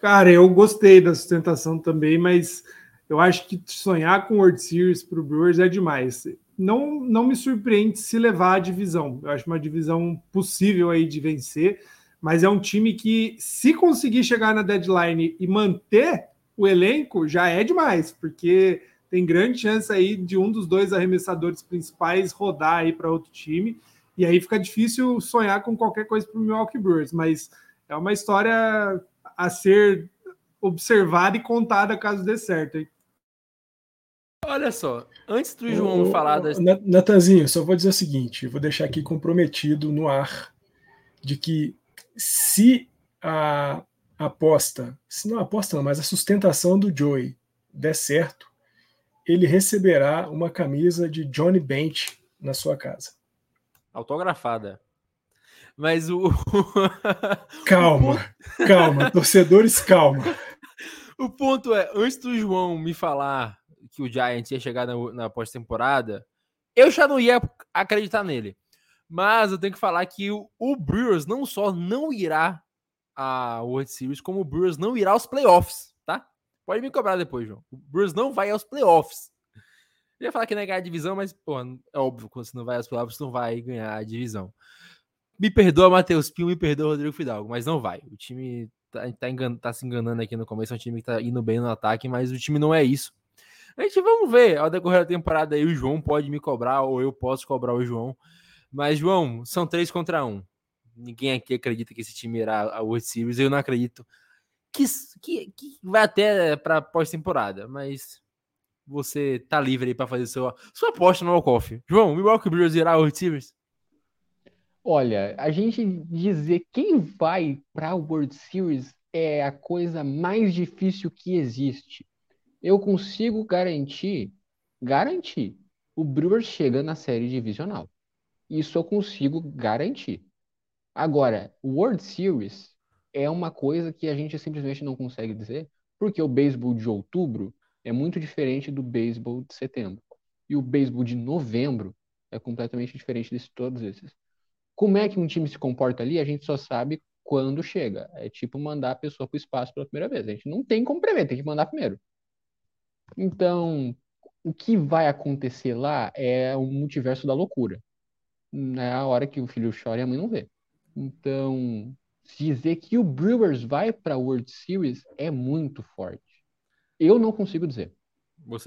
Cara, eu gostei da sustentação também, mas eu acho que sonhar com World Series para o Brewers é demais. Não, não me surpreende se levar a divisão. Eu acho uma divisão possível aí de vencer, mas é um time que, se conseguir chegar na deadline e manter o elenco, já é demais, porque tem grande chance aí de um dos dois arremessadores principais rodar aí para outro time. E aí fica difícil sonhar com qualquer coisa para o Milwaukee Brewers, mas é uma história a ser observada e contada caso dê certo. Hein? Olha só, antes do João falar das. Natanzinho, só vou dizer o seguinte: vou deixar aqui comprometido no ar de que se a aposta, se não a aposta, não, mas a sustentação do Joey der certo, ele receberá uma camisa de Johnny Bench na sua casa. Autografada. Mas o. calma, calma, torcedores, calma. O ponto é, antes do João me falar que o Giants ia chegar na, na pós-temporada, eu já não ia acreditar nele. Mas eu tenho que falar que o, o Brewers não só não irá a World Series, como o Brewers não irá aos playoffs, tá? Pode me cobrar depois, João. O Brewers não vai aos playoffs. Eu ia falar que não é ganhar a divisão, mas, pô, é óbvio que você não vai aos playoffs, não vai ganhar a divisão. Me perdoa, Matheus Pio, me perdoa, Rodrigo Fidalgo, mas não vai. O time tá, tá, engan tá, se enganando aqui no começo, é um time que tá indo bem no ataque, mas o time não é isso. A gente vamos ver ao decorrer da temporada aí, o João pode me cobrar, ou eu posso cobrar o João. Mas, João, são três contra um. Ninguém aqui acredita que esse time irá a World Series, eu não acredito. Que, que, que vai até para pós-temporada, mas você tá livre aí para fazer sua, sua aposta no Walkoff. João, Milwaukee Brewers irá World Series? Olha, a gente dizer quem vai para a World Series é a coisa mais difícil que existe. Eu consigo garantir, garantir, o Brewers chega na série divisional. Isso eu consigo garantir. Agora, World Series é uma coisa que a gente simplesmente não consegue dizer, porque o beisebol de outubro é muito diferente do beisebol de setembro. E o beisebol de novembro é completamente diferente de todos esses. Como é que um time se comporta ali, a gente só sabe quando chega. É tipo mandar a pessoa para o espaço pela primeira vez. A gente não tem como prever, tem que mandar primeiro. Então, o que vai acontecer lá é o multiverso da loucura. É a hora que o filho chora e a mãe não vê. Então, dizer que o Brewers vai para a World Series é muito forte. Eu não consigo dizer.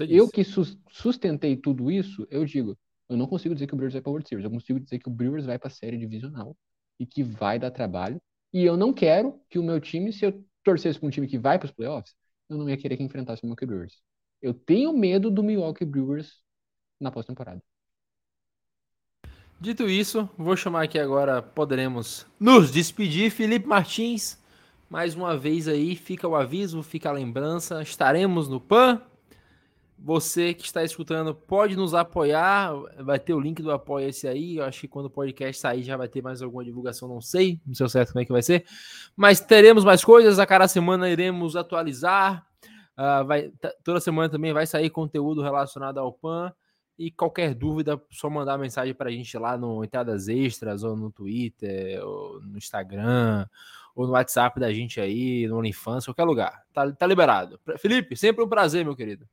Eu que sustentei tudo isso, eu digo, eu não consigo dizer que o Brewers vai para a World Series. Eu consigo dizer que o Brewers vai para a série divisional e que vai dar trabalho. E eu não quero que o meu time, se eu torcesse para um time que vai para os playoffs, eu não ia querer que enfrentasse o Milwaukee Brewers. Eu tenho medo do Milwaukee Brewers na pós-temporada. Dito isso, vou chamar aqui agora, poderemos nos despedir. Felipe Martins, mais uma vez aí, fica o aviso, fica a lembrança. Estaremos no PAN. Você que está escutando pode nos apoiar. Vai ter o link do Apoia-se aí. Eu acho que quando o podcast sair já vai ter mais alguma divulgação, não sei. Não sei certo como é que vai ser. Mas teremos mais coisas. A cada semana iremos atualizar. Uh, vai, toda semana também vai sair conteúdo relacionado ao PAN. E qualquer dúvida, só mandar mensagem para a gente lá no Entradas Extras, ou no Twitter, ou no Instagram, ou no WhatsApp da gente aí, no OnlyFans, qualquer lugar. Tá, tá liberado. Felipe, sempre um prazer, meu querido.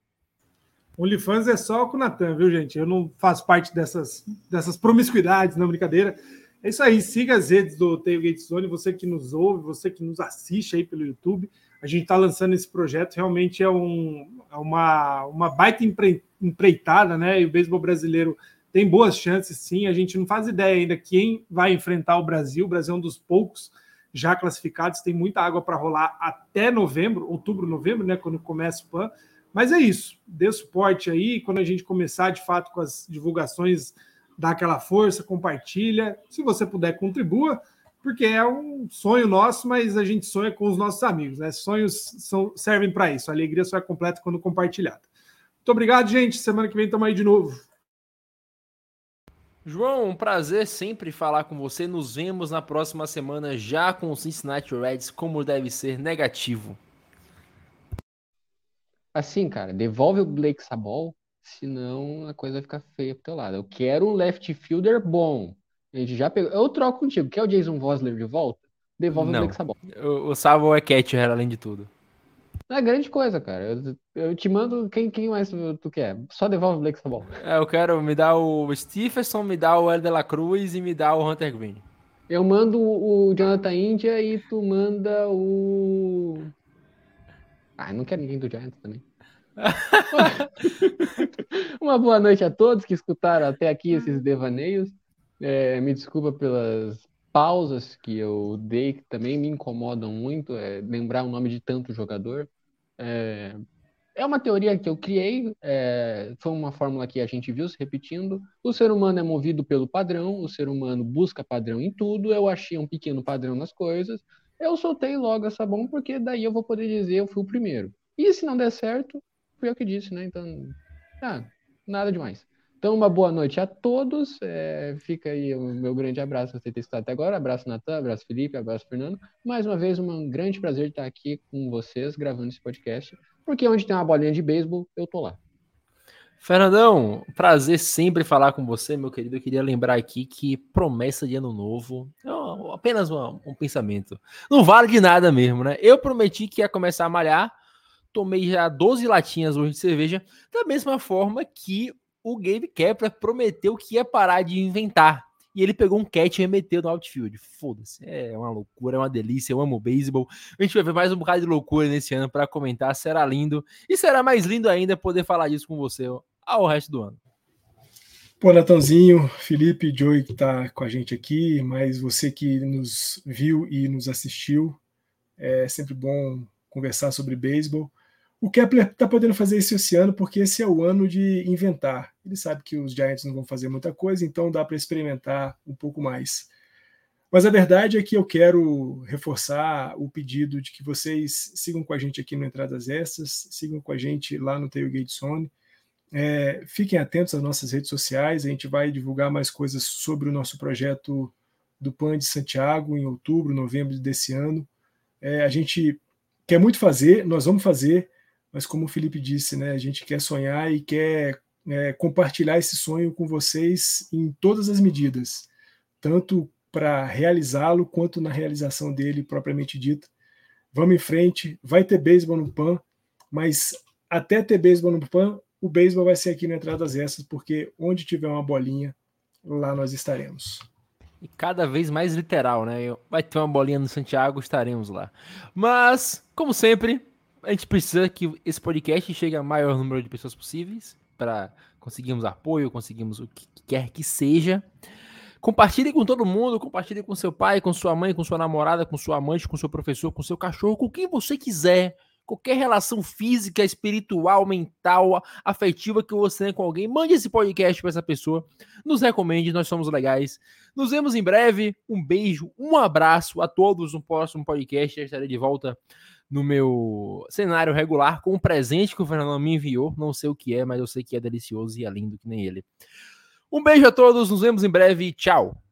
OnlyFans é só com o Natan, viu, gente? Eu não faço parte dessas, dessas promiscuidades, não, brincadeira. É isso aí, siga as redes do Tailgate Zone, você que nos ouve, você que nos assiste aí pelo YouTube. A gente está lançando esse projeto, realmente é, um, é uma, uma baita empre, empreitada, né? E o beisebol brasileiro tem boas chances, sim. A gente não faz ideia ainda quem vai enfrentar o Brasil. O Brasil é um dos poucos já classificados, tem muita água para rolar até novembro, outubro, novembro, né? Quando começa o PAN. Mas é isso, dê suporte aí. Quando a gente começar de fato com as divulgações, dá aquela força, compartilha. Se você puder, contribua, porque é um sonho nosso, mas a gente sonha com os nossos amigos, né? Sonhos são, servem para isso. A alegria só é completa quando compartilhada. Muito obrigado, gente. Semana que vem estamos aí de novo. João, um prazer sempre falar com você. Nos vemos na próxima semana já com o Cincinnati Reds, como deve ser negativo. Assim, cara, devolve o Blake Sabol, senão a coisa vai ficar feia pro teu lado. Eu quero um left fielder bom. A gente já pegou. Eu troco contigo. Quer o Jason Vosler de volta? Devolve Não. o Blake Sabol. O, o Sabo é catcher, além de tudo. É grande coisa, cara. Eu, eu te mando quem, quem mais tu, quer. Só devolve o Blake Sabol. É, eu quero me dar o Stephenson, me dar o El de la Cruz e me dar o Hunter Green. Eu mando o o Jonathan India e tu manda o. Ah, não quero ninguém do Giants também. Uma boa noite a todos que escutaram até aqui esses devaneios. É, me desculpa pelas pausas que eu dei, que também me incomodam muito, é, lembrar o nome de tanto jogador. É, é uma teoria que eu criei, é, foi uma fórmula que a gente viu se repetindo. O ser humano é movido pelo padrão, o ser humano busca padrão em tudo. Eu achei um pequeno padrão nas coisas. Eu soltei logo essa bomba, porque daí eu vou poder dizer eu fui o primeiro. E se não der certo, fui eu que disse, né? Então, ah, nada demais. Então, uma boa noite a todos. É, fica aí o meu grande abraço por você ter estado até agora. Abraço, Natan, abraço, Felipe, abraço, Fernando. Mais uma vez, um grande prazer estar aqui com vocês, gravando esse podcast. Porque onde tem uma bolinha de beisebol, eu tô lá. Fernandão, prazer sempre falar com você, meu querido. Eu queria lembrar aqui que promessa de ano novo é apenas um pensamento. Não vale de nada mesmo, né? Eu prometi que ia começar a malhar, tomei já 12 latinhas hoje de cerveja, da mesma forma que o Gabe Kepler prometeu que ia parar de inventar. E ele pegou um catch e remeteu no outfield. Foda-se, é uma loucura, é uma delícia. Eu amo beisebol. A gente vai ver mais um bocado de loucura nesse ano para comentar. Será lindo. E será mais lindo ainda poder falar disso com você ao resto do ano. Pô, Natanzinho, Felipe, Joey que está com a gente aqui, mas você que nos viu e nos assistiu, é sempre bom conversar sobre beisebol. O Kepler está podendo fazer isso esse ano porque esse é o ano de inventar. Ele sabe que os Giants não vão fazer muita coisa, então dá para experimentar um pouco mais. Mas a verdade é que eu quero reforçar o pedido de que vocês sigam com a gente aqui no Entradas Extras, sigam com a gente lá no Tailgate Zone. É, fiquem atentos às nossas redes sociais, a gente vai divulgar mais coisas sobre o nosso projeto do PAN de Santiago em outubro, novembro desse ano. É, a gente quer muito fazer, nós vamos fazer, mas como o Felipe disse, né, a gente quer sonhar e quer é, compartilhar esse sonho com vocês em todas as medidas, tanto para realizá-lo quanto na realização dele propriamente dita. Vamos em frente, vai ter beisebol no PAN, mas até ter beisebol no PAN, o beisebol vai ser aqui no Entradas Essas, porque onde tiver uma bolinha, lá nós estaremos. E cada vez mais literal, né? Vai ter uma bolinha no Santiago, estaremos lá. Mas, como sempre, a gente precisa que esse podcast chegue a maior número de pessoas possíveis para conseguirmos apoio, conseguirmos o que quer que seja. Compartilhe com todo mundo, compartilhe com seu pai, com sua mãe, com sua namorada, com sua amante, com seu professor, com seu cachorro, com quem você quiser. Qualquer relação física, espiritual, mental, afetiva que você tenha com alguém, mande esse podcast para essa pessoa. Nos recomende, nós somos legais. Nos vemos em breve. Um beijo, um abraço a todos no próximo podcast. Eu estarei de volta no meu cenário regular com um presente que o Fernando me enviou. Não sei o que é, mas eu sei que é delicioso e é lindo que nem ele. Um beijo a todos, nos vemos em breve. Tchau.